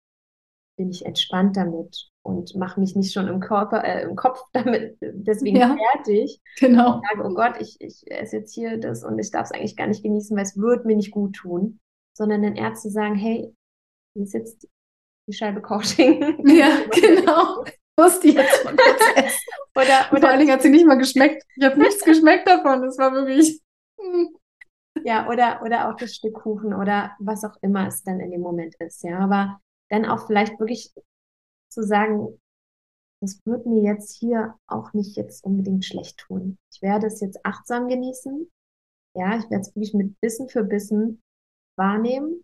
bin ich entspannt damit und mache mich nicht schon im Körper, äh, im Kopf damit deswegen ja, fertig. Genau. Und sage, oh Gott, ich, ich esse jetzt hier das und ich darf es eigentlich gar nicht genießen, weil es wird mir nicht gut tun. Sondern den Ärzten sagen, hey, wie ist jetzt die Scheibe Kochschinken? Ja, genau. Muss die jetzt von kurz essen. oder, oder, Vor allen Dingen hat sie nicht mal geschmeckt. Ich habe nichts geschmeckt davon. Das war wirklich. Hm. Ja, oder, oder auch das Stück Kuchen oder was auch immer es dann in dem Moment ist. Ja, aber dann auch vielleicht wirklich zu sagen, das wird mir jetzt hier auch nicht jetzt unbedingt schlecht tun. Ich werde es jetzt achtsam genießen. Ja, ich werde es wirklich mit Bissen für Bissen wahrnehmen.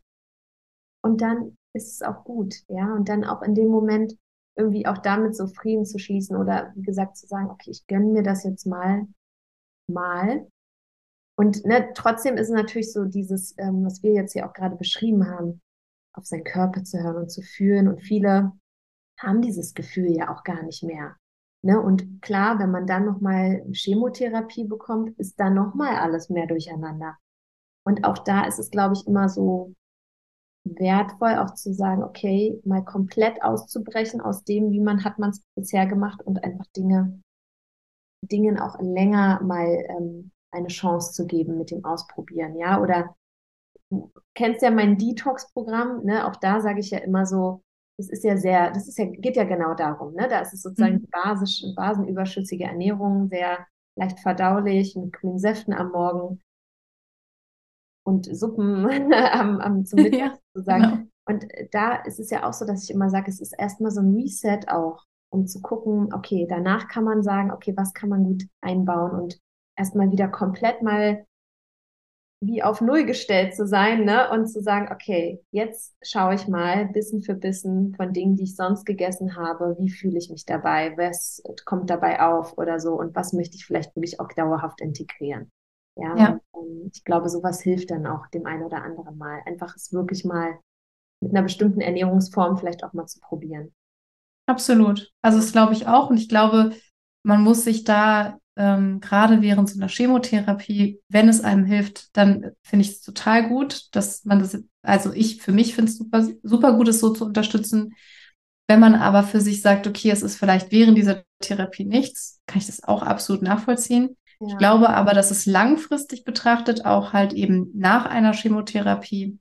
Und dann ist es auch gut, ja. Und dann auch in dem Moment irgendwie auch damit so Frieden zu schließen oder wie gesagt zu sagen, okay, ich gönne mir das jetzt mal, mal. Und ne, trotzdem ist es natürlich so dieses, ähm, was wir jetzt hier auch gerade beschrieben haben, auf seinen Körper zu hören und zu fühlen. Und viele haben dieses Gefühl ja auch gar nicht mehr. Ne? Und klar, wenn man dann nochmal Chemotherapie bekommt, ist dann nochmal alles mehr durcheinander. Und auch da ist es, glaube ich, immer so wertvoll, auch zu sagen, okay, mal komplett auszubrechen aus dem, wie man hat man es bisher gemacht und einfach Dinge, Dingen auch länger mal ähm, eine Chance zu geben mit dem Ausprobieren, ja, oder du kennst ja mein Detox-Programm, ne, auch da sage ich ja immer so, das ist ja sehr, das ist ja, geht ja genau darum, ne, da ist es sozusagen mhm. basisch, basenüberschüssige Ernährung, sehr leicht verdaulich, mit grünen Säften am Morgen, und Suppen am, am, zum Mittag. ja, sozusagen. Genau. Und da ist es ja auch so, dass ich immer sage, es ist erstmal so ein Reset auch, um zu gucken, okay, danach kann man sagen, okay, was kann man gut einbauen und erstmal wieder komplett mal wie auf Null gestellt zu sein, ne? Und zu sagen, okay, jetzt schaue ich mal Bissen für Bissen von Dingen, die ich sonst gegessen habe, wie fühle ich mich dabei, was kommt dabei auf oder so und was möchte ich vielleicht wirklich auch dauerhaft integrieren. Ja, ja. Und, ich glaube, sowas hilft dann auch dem einen oder anderen mal. Einfach es wirklich mal mit einer bestimmten Ernährungsform vielleicht auch mal zu probieren. Absolut. Also das glaube ich auch. Und ich glaube, man muss sich da ähm, gerade während so einer Chemotherapie, wenn es einem hilft, dann finde ich es total gut, dass man das, also ich für mich finde es super, super gut, es so zu unterstützen. Wenn man aber für sich sagt, okay, es ist vielleicht während dieser Therapie nichts, kann ich das auch absolut nachvollziehen. Ich glaube aber, dass es langfristig betrachtet auch halt eben nach einer Chemotherapie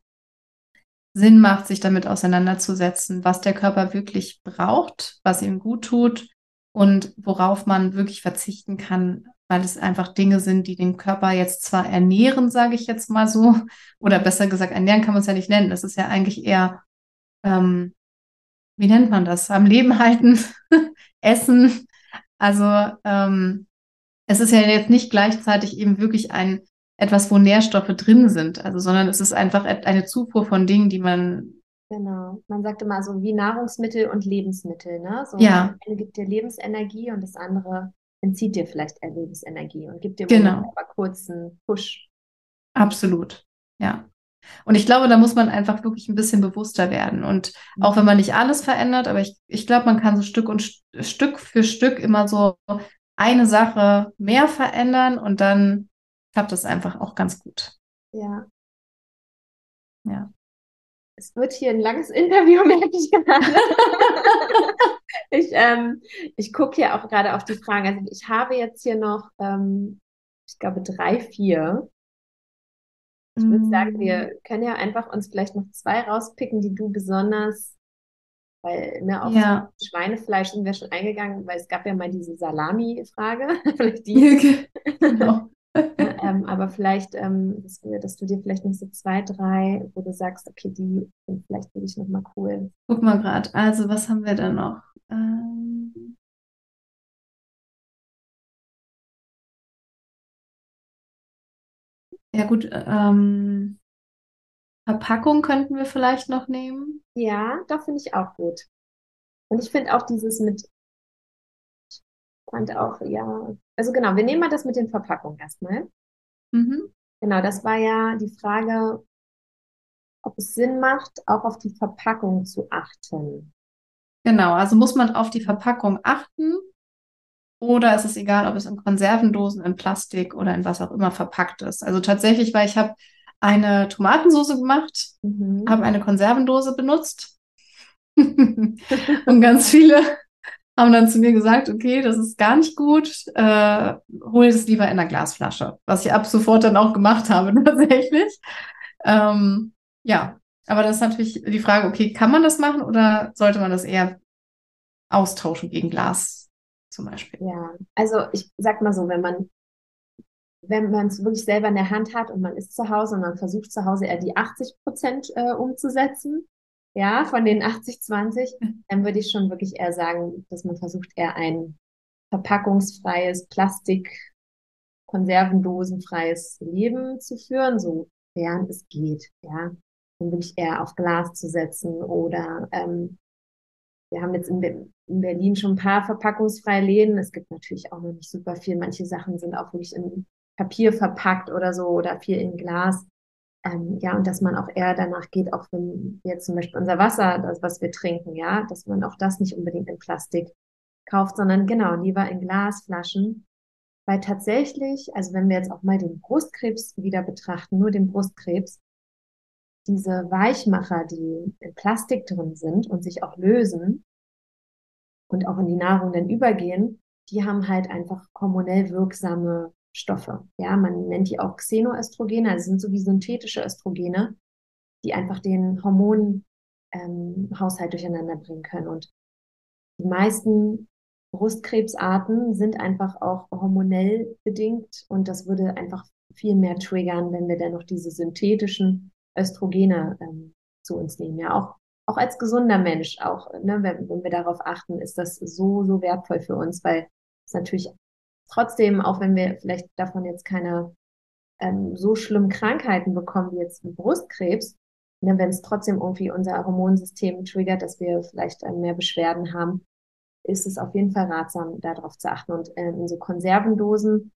Sinn macht, sich damit auseinanderzusetzen, was der Körper wirklich braucht, was ihm gut tut und worauf man wirklich verzichten kann, weil es einfach Dinge sind, die den Körper jetzt zwar ernähren, sage ich jetzt mal so, oder besser gesagt, ernähren kann man es ja nicht nennen. Das ist ja eigentlich eher, ähm, wie nennt man das? Am Leben halten, essen. Also ähm, es ist ja jetzt nicht gleichzeitig eben wirklich ein etwas, wo Nährstoffe drin sind, also sondern es ist einfach eine Zufuhr von Dingen, die man Genau. Man sagt immer so wie Nahrungsmittel und Lebensmittel, ne? So ja. Das eine gibt dir Lebensenergie und das andere entzieht dir vielleicht Lebensenergie und gibt dir genau. aber kurz einen Push. Absolut. Ja. Und ich glaube, da muss man einfach wirklich ein bisschen bewusster werden. Und auch wenn man nicht alles verändert, aber ich, ich glaube, man kann so Stück und Stück für Stück immer so eine Sache mehr verändern und dann klappt es einfach auch ganz gut. Ja. Ja. Es wird hier ein langes Interview, merke ich gerade. ich ähm, ich gucke hier auch gerade auf die Fragen. Also ich habe jetzt hier noch, ähm, ich glaube, drei, vier. Ich würde sagen, wir mm. können ja einfach uns vielleicht noch zwei rauspicken, die du besonders weil ne, auf ja. Schweinefleisch sind wir schon eingegangen, weil es gab ja mal diese Salami-Frage. Vielleicht die. genau. ähm, aber vielleicht, ähm, dass, wir, dass, du dir vielleicht noch so zwei, drei, wo du sagst, okay, die sind vielleicht für dich nochmal cool. Guck mal gerade, also was haben wir da noch? Ähm ja gut, ähm, Verpackung könnten wir vielleicht noch nehmen. Ja, da finde ich auch gut. Und ich finde auch dieses mit, ich fand auch, ja, also genau, wir nehmen mal das mit den Verpackungen erstmal. Mhm. Genau, das war ja die Frage, ob es Sinn macht, auch auf die Verpackung zu achten. Genau, also muss man auf die Verpackung achten oder ist es egal, ob es in Konservendosen, in Plastik oder in was auch immer verpackt ist. Also tatsächlich, weil ich habe eine Tomatensauce gemacht, mhm. habe eine Konservendose benutzt. und ganz viele haben dann zu mir gesagt, okay, das ist gar nicht gut, äh, hol es lieber in einer Glasflasche, was ich ab sofort dann auch gemacht habe, tatsächlich. Ähm, ja, aber das ist natürlich die Frage, okay, kann man das machen oder sollte man das eher austauschen gegen Glas zum Beispiel? Ja, also ich sag mal so, wenn man wenn man es wirklich selber in der Hand hat und man ist zu Hause und man versucht zu Hause eher die 80 Prozent äh, umzusetzen, ja, von den 80, 20, dann würde ich schon wirklich eher sagen, dass man versucht, eher ein verpackungsfreies, Plastik, konservendosenfreies Leben zu führen, sofern es geht, ja. Und wirklich eher auf Glas zu setzen oder ähm, wir haben jetzt in, Be in Berlin schon ein paar verpackungsfreie Läden. Es gibt natürlich auch noch nicht super viel. Manche Sachen sind auch wirklich in Papier verpackt oder so oder viel in Glas. Ähm, ja, und dass man auch eher danach geht, auch wenn jetzt zum Beispiel unser Wasser, das, was wir trinken, ja, dass man auch das nicht unbedingt in Plastik kauft, sondern genau, lieber in Glasflaschen. Weil tatsächlich, also wenn wir jetzt auch mal den Brustkrebs wieder betrachten, nur den Brustkrebs, diese Weichmacher, die in Plastik drin sind und sich auch lösen und auch in die Nahrung dann übergehen, die haben halt einfach hormonell wirksame Stoffe. Ja, man nennt die auch Xenoöstrogene, also sind so wie synthetische Östrogene, die einfach den Hormonhaushalt ähm, durcheinander bringen können. Und die meisten Brustkrebsarten sind einfach auch hormonell bedingt und das würde einfach viel mehr triggern, wenn wir dann noch diese synthetischen Östrogene ähm, zu uns nehmen. Ja, auch, auch als gesunder Mensch, auch ne, wenn, wenn wir darauf achten, ist das so, so wertvoll für uns, weil es natürlich trotzdem, auch wenn wir vielleicht davon jetzt keine ähm, so schlimmen Krankheiten bekommen wie jetzt Brustkrebs, ne, wenn es trotzdem irgendwie unser Hormonsystem triggert, dass wir vielleicht äh, mehr Beschwerden haben, ist es auf jeden Fall ratsam, darauf zu achten. Und äh, in so Konservendosen,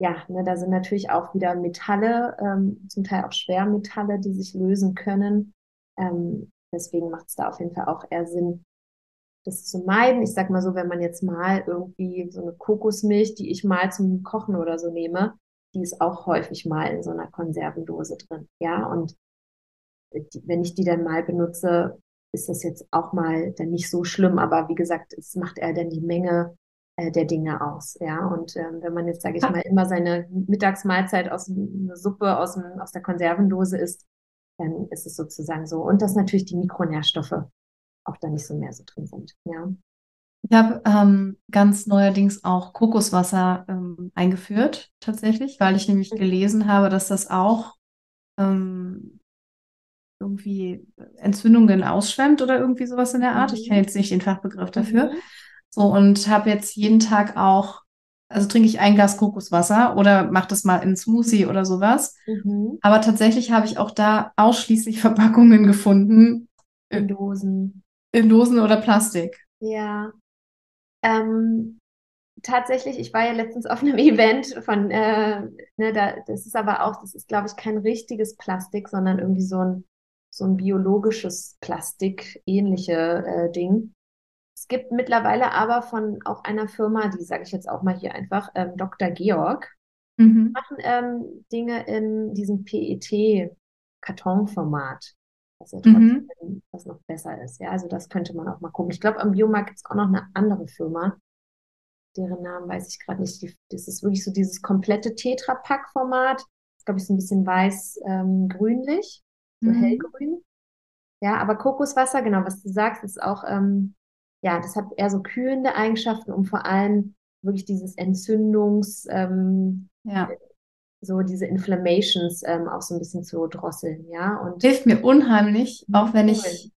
ja, ne, da sind natürlich auch wieder Metalle, ähm, zum Teil auch Schwermetalle, die sich lösen können. Ähm, deswegen macht es da auf jeden Fall auch eher Sinn, das zu meiden. Ich sag mal so, wenn man jetzt mal irgendwie so eine Kokosmilch, die ich mal zum Kochen oder so nehme, die ist auch häufig mal in so einer Konservendose drin. Ja, und die, wenn ich die dann mal benutze, ist das jetzt auch mal dann nicht so schlimm. Aber wie gesagt, es macht eher dann die Menge äh, der Dinge aus. Ja, und ähm, wenn man jetzt, sage ich mal, immer seine Mittagsmahlzeit aus einer Suppe aus, dem, aus der Konservendose isst, dann ist es sozusagen so. Und das natürlich die Mikronährstoffe auch da nicht so mehr so drin sind. Ja. Ich habe ähm, ganz neuerdings auch Kokoswasser ähm, eingeführt, tatsächlich, weil ich nämlich mhm. gelesen habe, dass das auch ähm, irgendwie Entzündungen ausschwemmt oder irgendwie sowas in der Art. Ich kenne mhm. jetzt nicht den Fachbegriff dafür. Mhm. So, und habe jetzt jeden Tag auch, also trinke ich ein Glas Kokoswasser oder mache das mal in Smoothie oder sowas. Mhm. Aber tatsächlich habe ich auch da ausschließlich Verpackungen gefunden. In Dosen. In Dosen oder Plastik? Ja. Ähm, tatsächlich, ich war ja letztens auf einem Event von, äh, ne, da, das ist aber auch, das ist, glaube ich, kein richtiges Plastik, sondern irgendwie so ein, so ein biologisches Plastik, ähnliche äh, Ding. Es gibt mittlerweile aber von auch einer Firma, die sage ich jetzt auch mal hier einfach, ähm, Dr. Georg, mhm. machen ähm, Dinge in diesem PET-Kartonformat was ja trotzdem mhm. was noch besser ist. Ja, also das könnte man auch mal gucken. Ich glaube, am Biomarkt gibt es auch noch eine andere Firma, deren Namen weiß ich gerade nicht. das ist wirklich so dieses komplette Tetrapack-Format. Das glaube ich so ein bisschen weiß-grünlich, ähm, so mhm. hellgrün. Ja, aber Kokoswasser, genau, was du sagst, ist auch, ähm, ja, das hat eher so kühlende Eigenschaften, um vor allem wirklich dieses Entzündungs, ähm, ja so diese Inflammations ähm, auch so ein bisschen zu drosseln, ja. Und hilft mir unheimlich, auch wenn ich,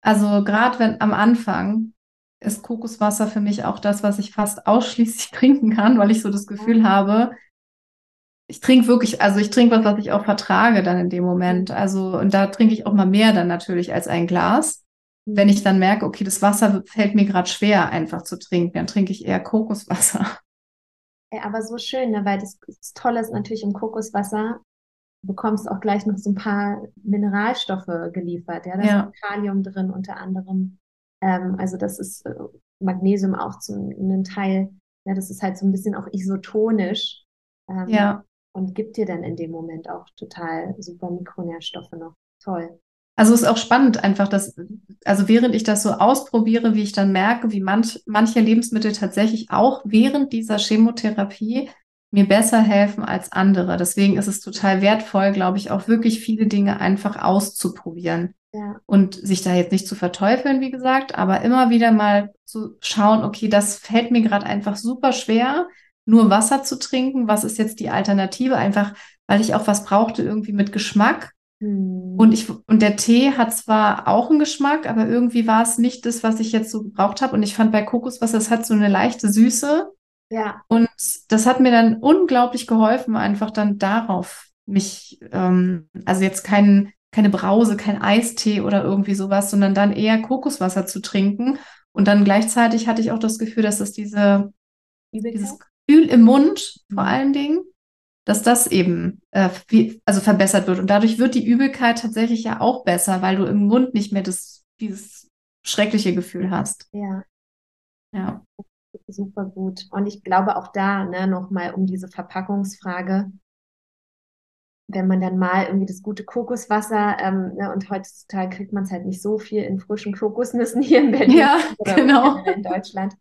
also gerade wenn am Anfang ist Kokoswasser für mich auch das, was ich fast ausschließlich trinken kann, weil ich so das Gefühl ja. habe, ich trinke wirklich, also ich trinke was, was ich auch vertrage dann in dem Moment. Also, und da trinke ich auch mal mehr dann natürlich als ein Glas. Wenn ich dann merke, okay, das Wasser fällt mir gerade schwer, einfach zu trinken, dann trinke ich eher Kokoswasser. Ja, aber so schön, ne? weil das, das Tolle ist natürlich im Kokoswasser, du bekommst auch gleich noch so ein paar Mineralstoffe geliefert. Ja, da ja. ist Kalium drin unter anderem. Ähm, also das ist äh, Magnesium auch zu einem Teil. Ja, das ist halt so ein bisschen auch isotonisch. Ähm, ja. Und gibt dir dann in dem Moment auch total super Mikronährstoffe noch. Toll. Also ist auch spannend einfach, dass, also während ich das so ausprobiere, wie ich dann merke, wie manch, manche Lebensmittel tatsächlich auch während dieser Chemotherapie mir besser helfen als andere. Deswegen ist es total wertvoll, glaube ich, auch wirklich viele Dinge einfach auszuprobieren. Ja. Und sich da jetzt nicht zu verteufeln, wie gesagt, aber immer wieder mal zu schauen, okay, das fällt mir gerade einfach super schwer, nur Wasser zu trinken. Was ist jetzt die Alternative? Einfach, weil ich auch was brauchte irgendwie mit Geschmack. Hm. Und ich, und der Tee hat zwar auch einen Geschmack, aber irgendwie war es nicht das, was ich jetzt so gebraucht habe. Und ich fand bei Kokoswasser, es hat so eine leichte Süße. Ja. Und das hat mir dann unglaublich geholfen, einfach dann darauf mich, ähm, also jetzt kein, keine Brause, kein Eistee oder irgendwie sowas, sondern dann eher Kokoswasser zu trinken. Und dann gleichzeitig hatte ich auch das Gefühl, dass das diese, dieses Gefühl im Mund vor mhm. allen Dingen, dass das eben äh, viel, also verbessert wird. Und dadurch wird die Übelkeit tatsächlich ja auch besser, weil du im Mund nicht mehr das, dieses schreckliche Gefühl hast. Ja. Ja. Super gut. Und ich glaube auch da, ne, nochmal um diese Verpackungsfrage, wenn man dann mal irgendwie das gute Kokoswasser, ähm, ne, und heutzutage kriegt man es halt nicht so viel in frischen Kokosnüssen hier in Berlin ja, oder genau. in Deutschland,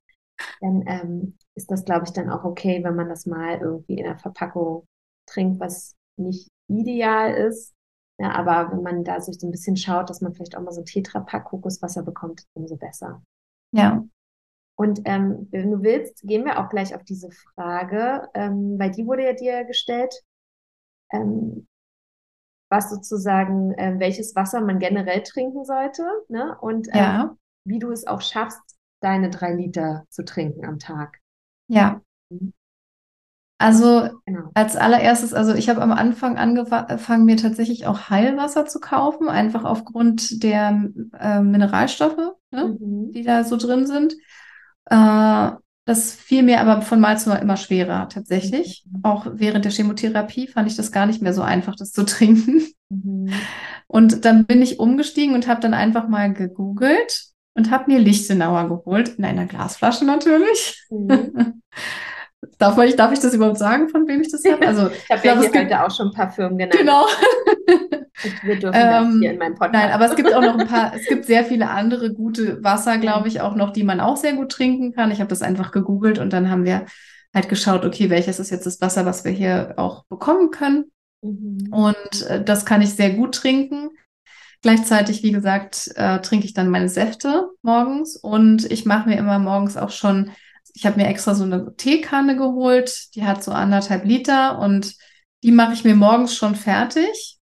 dann ähm, ist das, glaube ich, dann auch okay, wenn man das mal irgendwie in der Verpackung trinkt, was nicht ideal ist. Ja, aber wenn man da so ein bisschen schaut, dass man vielleicht auch mal so ein Tetrapack Kokoswasser bekommt, umso besser. Ja. Und ähm, wenn du willst, gehen wir auch gleich auf diese Frage, ähm, weil die wurde ja dir gestellt, ähm, was sozusagen, äh, welches Wasser man generell trinken sollte, ne? Und ähm, ja. wie du es auch schaffst, deine drei Liter zu trinken am Tag. Ja. Mhm. Also genau. als allererstes, also ich habe am Anfang angefangen, mir tatsächlich auch Heilwasser zu kaufen, einfach aufgrund der äh, Mineralstoffe, ne, mhm. die da so drin sind. Äh, das fiel mir aber von Mal zu Mal immer schwerer, tatsächlich. Mhm. Auch während der Chemotherapie fand ich das gar nicht mehr so einfach, das zu trinken. Mhm. Und dann bin ich umgestiegen und habe dann einfach mal gegoogelt und habe mir Lichtenauer geholt, in einer Glasflasche natürlich. Darf ich, darf ich das überhaupt sagen, von wem ich das habe? Also, ich habe ja hier gibt... heute auch schon Parfüm genannt. Genau. wir dürfen ähm, das hier in meinem Podcast. Nein, aber es gibt auch noch ein paar, es gibt sehr viele andere gute Wasser, glaube ich, auch noch, die man auch sehr gut trinken kann. Ich habe das einfach gegoogelt und dann haben wir halt geschaut, okay, welches ist jetzt das Wasser, was wir hier auch bekommen können. Mhm. Und äh, das kann ich sehr gut trinken. Gleichzeitig, wie gesagt, äh, trinke ich dann meine Säfte morgens und ich mache mir immer morgens auch schon ich habe mir extra so eine Teekanne geholt, die hat so anderthalb Liter und die mache ich mir morgens schon fertig.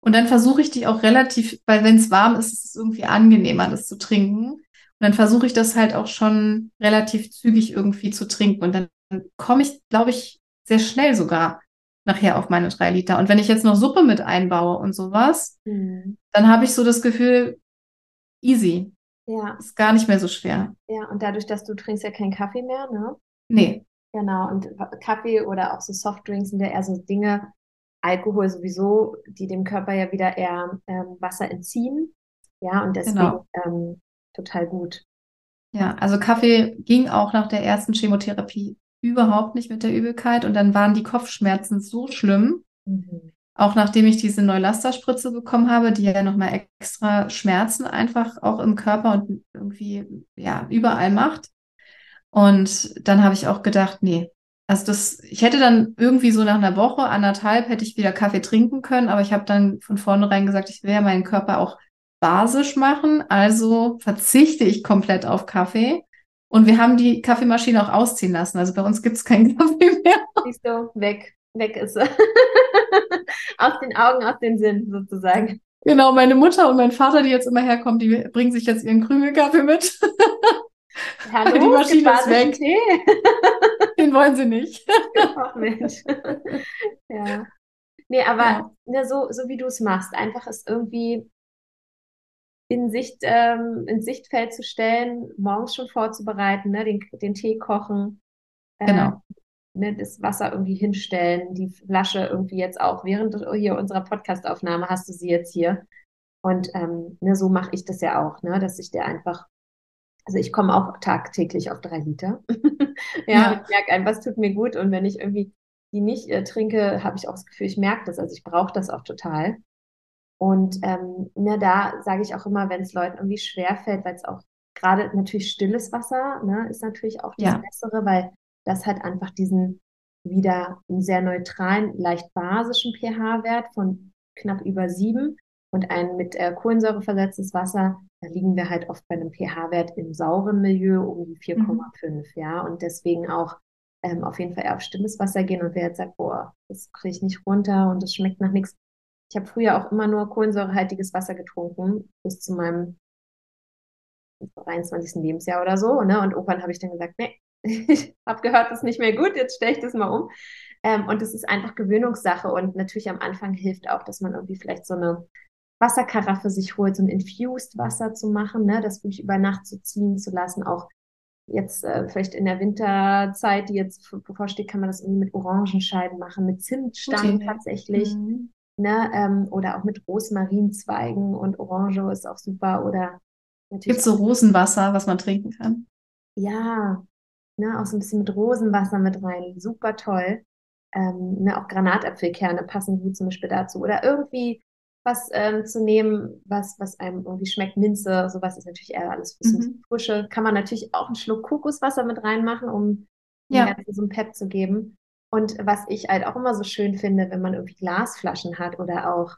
Und dann versuche ich die auch relativ, weil wenn es warm ist, ist es irgendwie angenehmer, das zu trinken. Und dann versuche ich das halt auch schon relativ zügig irgendwie zu trinken. Und dann komme ich, glaube ich, sehr schnell sogar nachher auf meine drei Liter. Und wenn ich jetzt noch Suppe mit einbaue und sowas, mhm. dann habe ich so das Gefühl, easy. Ja. Ist gar nicht mehr so schwer. Ja, und dadurch, dass du trinkst ja keinen Kaffee mehr, ne? Nee. Genau, und Kaffee oder auch so Softdrinks sind ja eher so Dinge, Alkohol sowieso, die dem Körper ja wieder eher ähm, Wasser entziehen. Ja, und deswegen genau. ähm, total gut. Ja, also Kaffee ging auch nach der ersten Chemotherapie überhaupt nicht mit der Übelkeit und dann waren die Kopfschmerzen so schlimm, mhm. Auch nachdem ich diese Neulaster-Spritze bekommen habe, die ja nochmal extra Schmerzen einfach auch im Körper und irgendwie, ja, überall macht. Und dann habe ich auch gedacht, nee, also das, ich hätte dann irgendwie so nach einer Woche, anderthalb, hätte ich wieder Kaffee trinken können, aber ich habe dann von vornherein gesagt, ich will ja meinen Körper auch basisch machen, also verzichte ich komplett auf Kaffee. Und wir haben die Kaffeemaschine auch ausziehen lassen. Also bei uns gibt es keinen Kaffee mehr. Siehst du, weg. Weg ist. aus den Augen, aus den Sinn sozusagen. Genau, meine Mutter und mein Vater, die jetzt immer herkommen, die bringen sich jetzt ihren Krümelkaffee mit. Hallo, die Maschine ist weg. Tee. Den wollen sie nicht. Ach Mensch. Ja. Nee, aber ja. Ne, so, so wie du es machst, einfach es irgendwie in Sicht, ähm, ins Sichtfeld zu stellen, morgens schon vorzubereiten, ne, den, den Tee kochen, äh, genau. Ne, das Wasser irgendwie hinstellen, die Flasche irgendwie jetzt auch, während hier unserer Podcastaufnahme hast du sie jetzt hier. Und ähm, ne, so mache ich das ja auch, ne, dass ich dir einfach also ich komme auch tagtäglich auf drei Liter. ja, ja, ich merke einfach, es tut mir gut. Und wenn ich irgendwie die nicht äh, trinke, habe ich auch das Gefühl, ich merke das. Also ich brauche das auch total. Und ähm, ne, da sage ich auch immer, wenn es Leuten irgendwie schwerfällt, weil es auch gerade natürlich stilles Wasser ne, ist natürlich auch das ja. Bessere, weil das hat einfach diesen wieder einen sehr neutralen, leicht basischen pH-Wert von knapp über sieben und ein mit äh, Kohlensäure versetztes Wasser, da liegen wir halt oft bei einem pH-Wert im sauren Milieu um die 4,5, mhm. ja. Und deswegen auch ähm, auf jeden Fall eher auf stilles Wasser gehen. Und wer jetzt sagt, boah, das kriege ich nicht runter und das schmeckt nach nichts. Ich habe früher auch immer nur kohlensäurehaltiges Wasser getrunken, bis zu meinem 23. Lebensjahr oder so. Ne? Und irgendwann habe ich dann gesagt, nee, ich habe gehört, das ist nicht mehr gut, jetzt stelle ich das mal um. Ähm, und das ist einfach Gewöhnungssache. Und natürlich am Anfang hilft auch, dass man irgendwie vielleicht so eine Wasserkaraffe sich holt, so ein Infused Wasser zu machen, ne, das wirklich über Nacht zu ziehen zu lassen, auch jetzt äh, vielleicht in der Winterzeit, die jetzt bevorsteht, kann man das irgendwie mit Orangenscheiben machen, mit Zimtstangen okay. tatsächlich, mhm. ne, ähm, oder auch mit Rosmarinzweigen und Orange ist auch super oder natürlich. Gibt so Rosenwasser, was man trinken kann? Ja, ne, auch so ein bisschen mit Rosenwasser mit rein, super toll. Ähm, ne, auch Granatapfelkerne passen gut zum Beispiel dazu oder irgendwie was ähm, zu nehmen, was, was einem irgendwie schmeckt. Minze, sowas ist natürlich eher alles für mhm. Frische. Kann man natürlich auch einen Schluck Kokoswasser mit reinmachen, um ja. dem Ganzen so ein Pep zu geben. Und was ich halt auch immer so schön finde, wenn man irgendwie Glasflaschen hat oder auch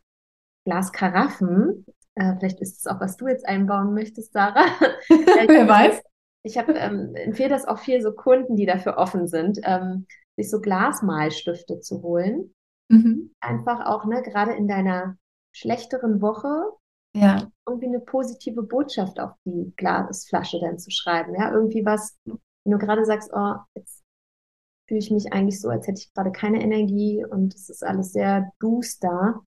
Glaskaraffen, äh, vielleicht ist es auch, was du jetzt einbauen möchtest, Sarah. Wer weiß. Ich habe ähm, empfehle das auch viel so Kunden, die dafür offen sind, ähm, sich so Glasmalstifte zu holen. Mhm. Einfach auch, ne, gerade in deiner schlechteren Woche ja. irgendwie eine positive Botschaft auf die Glasflasche dann zu schreiben. Ja, irgendwie was, wenn du gerade sagst, oh, jetzt fühle ich mich eigentlich so, als hätte ich gerade keine Energie und es ist alles sehr duster,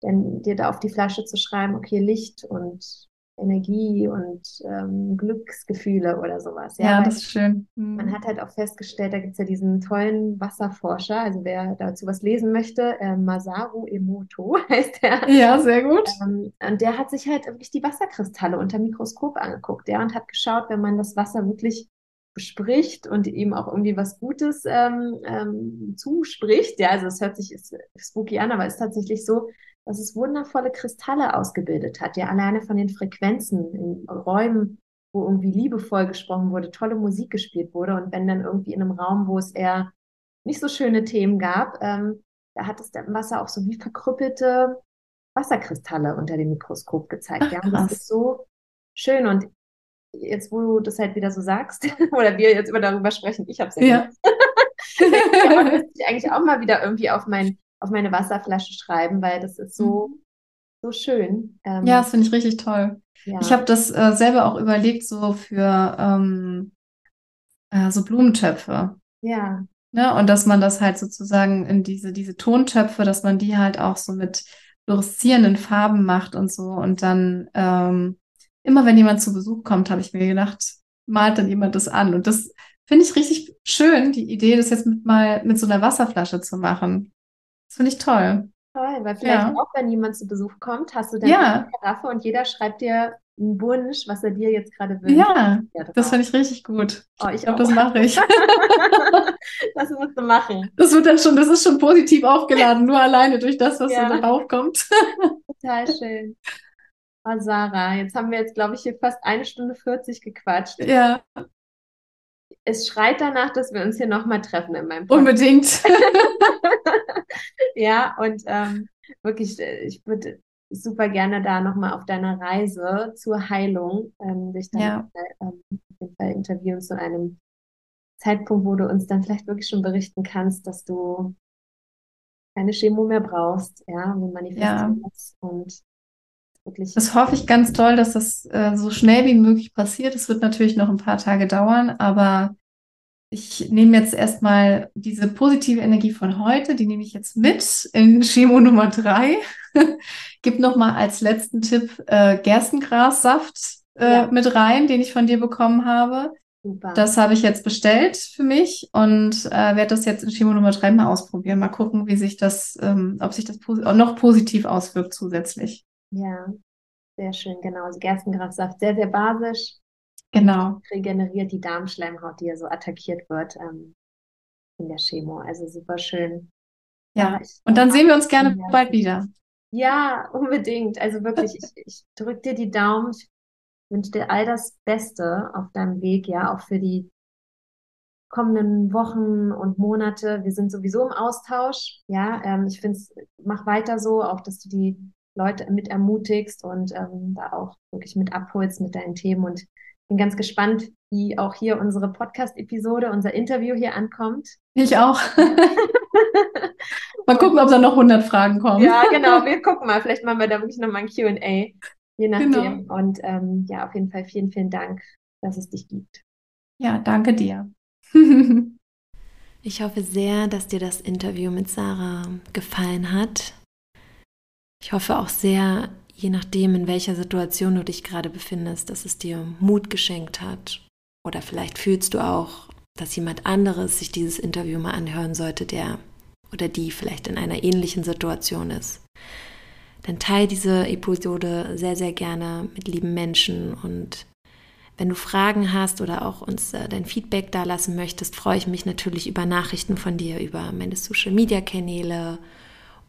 dann dir da auf die Flasche zu schreiben, okay, Licht und Energie und ähm, Glücksgefühle oder sowas. Ja, ja das ist schön. Mhm. Man hat halt auch festgestellt, da gibt es ja diesen tollen Wasserforscher, also wer dazu was lesen möchte, äh, Masaru Emoto heißt der. Ja, sehr gut. Ähm, und der hat sich halt wirklich die Wasserkristalle unter Mikroskop angeguckt, ja, und hat geschaut, wenn man das Wasser wirklich bespricht und ihm auch irgendwie was Gutes ähm, ähm, zuspricht. Ja, also es hört sich spooky an, aber ist tatsächlich so, dass es wundervolle Kristalle ausgebildet hat, ja alleine von den Frequenzen in Räumen, wo irgendwie liebevoll gesprochen wurde, tolle Musik gespielt wurde und wenn dann irgendwie in einem Raum, wo es eher nicht so schöne Themen gab, ähm, da hat es dann Wasser auch so wie verkrüppelte Wasserkristalle unter dem Mikroskop gezeigt. Ach, ja, und das ist so schön und jetzt, wo du das halt wieder so sagst, oder wir jetzt immer darüber sprechen, ich habe es ja, ja. ich eigentlich auch mal wieder irgendwie auf mein auf meine Wasserflasche schreiben, weil das ist so, mhm. so schön. Ähm, ja, das finde ich richtig toll. Ja. Ich habe das äh, selber auch überlegt, so für ähm, äh, so Blumentöpfe. Ja. Ne? Und dass man das halt sozusagen in diese, diese Tontöpfe, dass man die halt auch so mit fluoreszierenden Farben macht und so. Und dann ähm, immer, wenn jemand zu Besuch kommt, habe ich mir gedacht, malt dann jemand das an. Und das finde ich richtig schön, die Idee, das jetzt mit mal mit so einer Wasserflasche zu machen. Das finde ich toll. Toll, weil vielleicht ja. auch, wenn jemand zu Besuch kommt, hast du dann ja. eine Karaffe und jeder schreibt dir einen Wunsch, was er dir jetzt gerade wünscht. Ja, das finde ich richtig gut. Oh, ich, ich glaube, das mache ich. das musst du machen. Das wird dann schon, das ist schon positiv aufgeladen, nur alleine durch das, was ja. da drauf kommt. Total schön. Oh, Sarah, jetzt haben wir jetzt, glaube ich, hier fast eine Stunde 40 gequatscht. Ja es schreit danach, dass wir uns hier nochmal treffen in meinem Podcast. Unbedingt. ja, und ähm, wirklich, äh, ich würde super gerne da nochmal auf deiner Reise zur Heilung ähm, dich dann ja. ähm, auf jeden Fall interviewen zu einem Zeitpunkt, wo du uns dann vielleicht wirklich schon berichten kannst, dass du keine Chemo mehr brauchst, ja, wie manifestierst ja. und wirklich. Das hoffe ich ganz toll, dass das äh, so schnell wie möglich passiert. Es wird natürlich noch ein paar Tage dauern, aber ich nehme jetzt erstmal diese positive Energie von heute, die nehme ich jetzt mit in Chemo Nummer drei. Gib nochmal als letzten Tipp äh, Gerstengrassaft äh, ja. mit rein, den ich von dir bekommen habe. Super. Das habe ich jetzt bestellt für mich und äh, werde das jetzt in Chemo Nummer drei mal ausprobieren. Mal gucken, wie sich das, ähm, ob sich das pos noch positiv auswirkt zusätzlich. Ja, sehr schön, genau. Also Gerstengrassaft, sehr, sehr basisch Genau. Regeneriert die Darmschleimhaut, die ja so attackiert wird ähm, in der Chemo. Also super schön. Ja, und dann sehen wir uns gerne ja. bald wieder. Ja, unbedingt. Also wirklich, ich, ich drücke dir die Daumen. Ich wünsche dir all das Beste auf deinem Weg, ja, auch für die kommenden Wochen und Monate. Wir sind sowieso im Austausch. Ja, ähm, ich finde es, mach weiter so, auch dass du die Leute mit ermutigst und ähm, da auch wirklich mit abholst mit deinen Themen. Und bin ganz gespannt, wie auch hier unsere Podcast-Episode, unser Interview hier ankommt. Ich auch. mal gucken, ob da noch 100 Fragen kommen. Ja, genau. Wir gucken mal. Vielleicht machen wir da wirklich nochmal ein Q&A. Je nachdem. Genau. Und ähm, ja, auf jeden Fall vielen, vielen Dank, dass es dich gibt. Ja, danke dir. ich hoffe sehr, dass dir das Interview mit Sarah gefallen hat. Ich hoffe auch sehr, je nachdem, in welcher Situation du dich gerade befindest, dass es dir Mut geschenkt hat. Oder vielleicht fühlst du auch, dass jemand anderes sich dieses Interview mal anhören sollte, der oder die vielleicht in einer ähnlichen Situation ist. Dann teile diese Episode sehr, sehr gerne mit lieben Menschen und wenn du Fragen hast oder auch uns äh, dein Feedback da lassen möchtest, freue ich mich natürlich über Nachrichten von dir, über meine Social Media Kanäle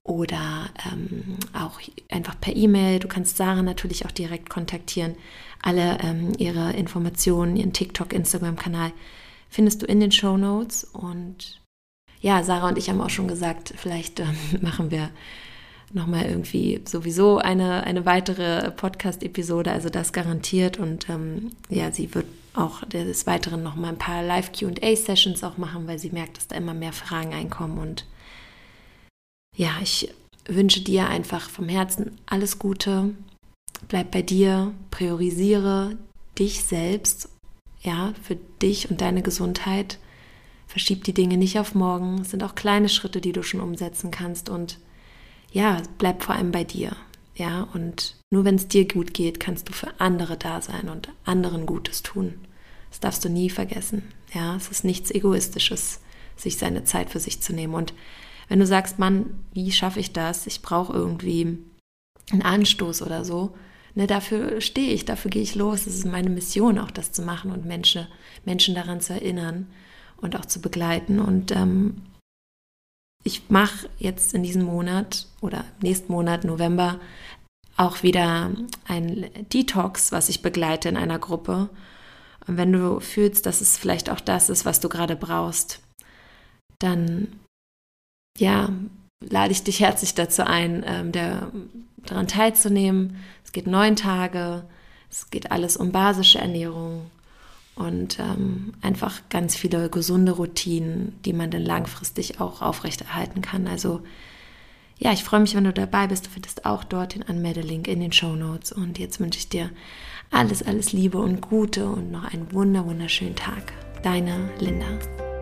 oder ähm, auch einfach per E-Mail. Du kannst Sarah natürlich auch direkt kontaktieren. Alle ähm, ihre Informationen, ihren TikTok, Instagram-Kanal findest du in den Show Notes. Und ja, Sarah und ich haben auch schon gesagt, vielleicht ähm, machen wir nochmal irgendwie sowieso eine, eine weitere Podcast-Episode, also das garantiert. Und ähm, ja, sie wird auch des Weiteren nochmal ein paar Live-QA-Sessions auch machen, weil sie merkt, dass da immer mehr Fragen einkommen und ja, ich wünsche dir einfach vom Herzen alles Gute. Bleib bei dir, priorisiere dich selbst, ja, für dich und deine Gesundheit. Verschieb die Dinge nicht auf morgen. Es sind auch kleine Schritte, die du schon umsetzen kannst und ja, bleib vor allem bei dir. Ja, und nur wenn es dir gut geht, kannst du für andere da sein und anderen Gutes tun. Das darfst du nie vergessen. Ja, es ist nichts Egoistisches, sich seine Zeit für sich zu nehmen. Und wenn du sagst, Mann, wie schaffe ich das? Ich brauche irgendwie einen Anstoß oder so. Ne, dafür stehe ich, dafür gehe ich los. Es ist meine Mission, auch das zu machen und Menschen, Menschen daran zu erinnern und auch zu begleiten. Und ähm, ich mache jetzt in diesem Monat oder nächsten Monat, November, auch wieder ein Detox, was ich begleite in einer Gruppe. Und wenn du fühlst, dass es vielleicht auch das ist, was du gerade brauchst, dann ja, lade ich dich herzlich dazu ein, ähm, der, daran teilzunehmen. Es geht neun Tage, es geht alles um basische Ernährung und ähm, einfach ganz viele gesunde Routinen, die man dann langfristig auch aufrechterhalten kann. Also ja, ich freue mich, wenn du dabei bist. Du findest auch dort den Anmeldelink in den Show Notes. Und jetzt wünsche ich dir alles, alles Liebe und Gute und noch einen wunder, wunderschönen Tag. Deine Linda.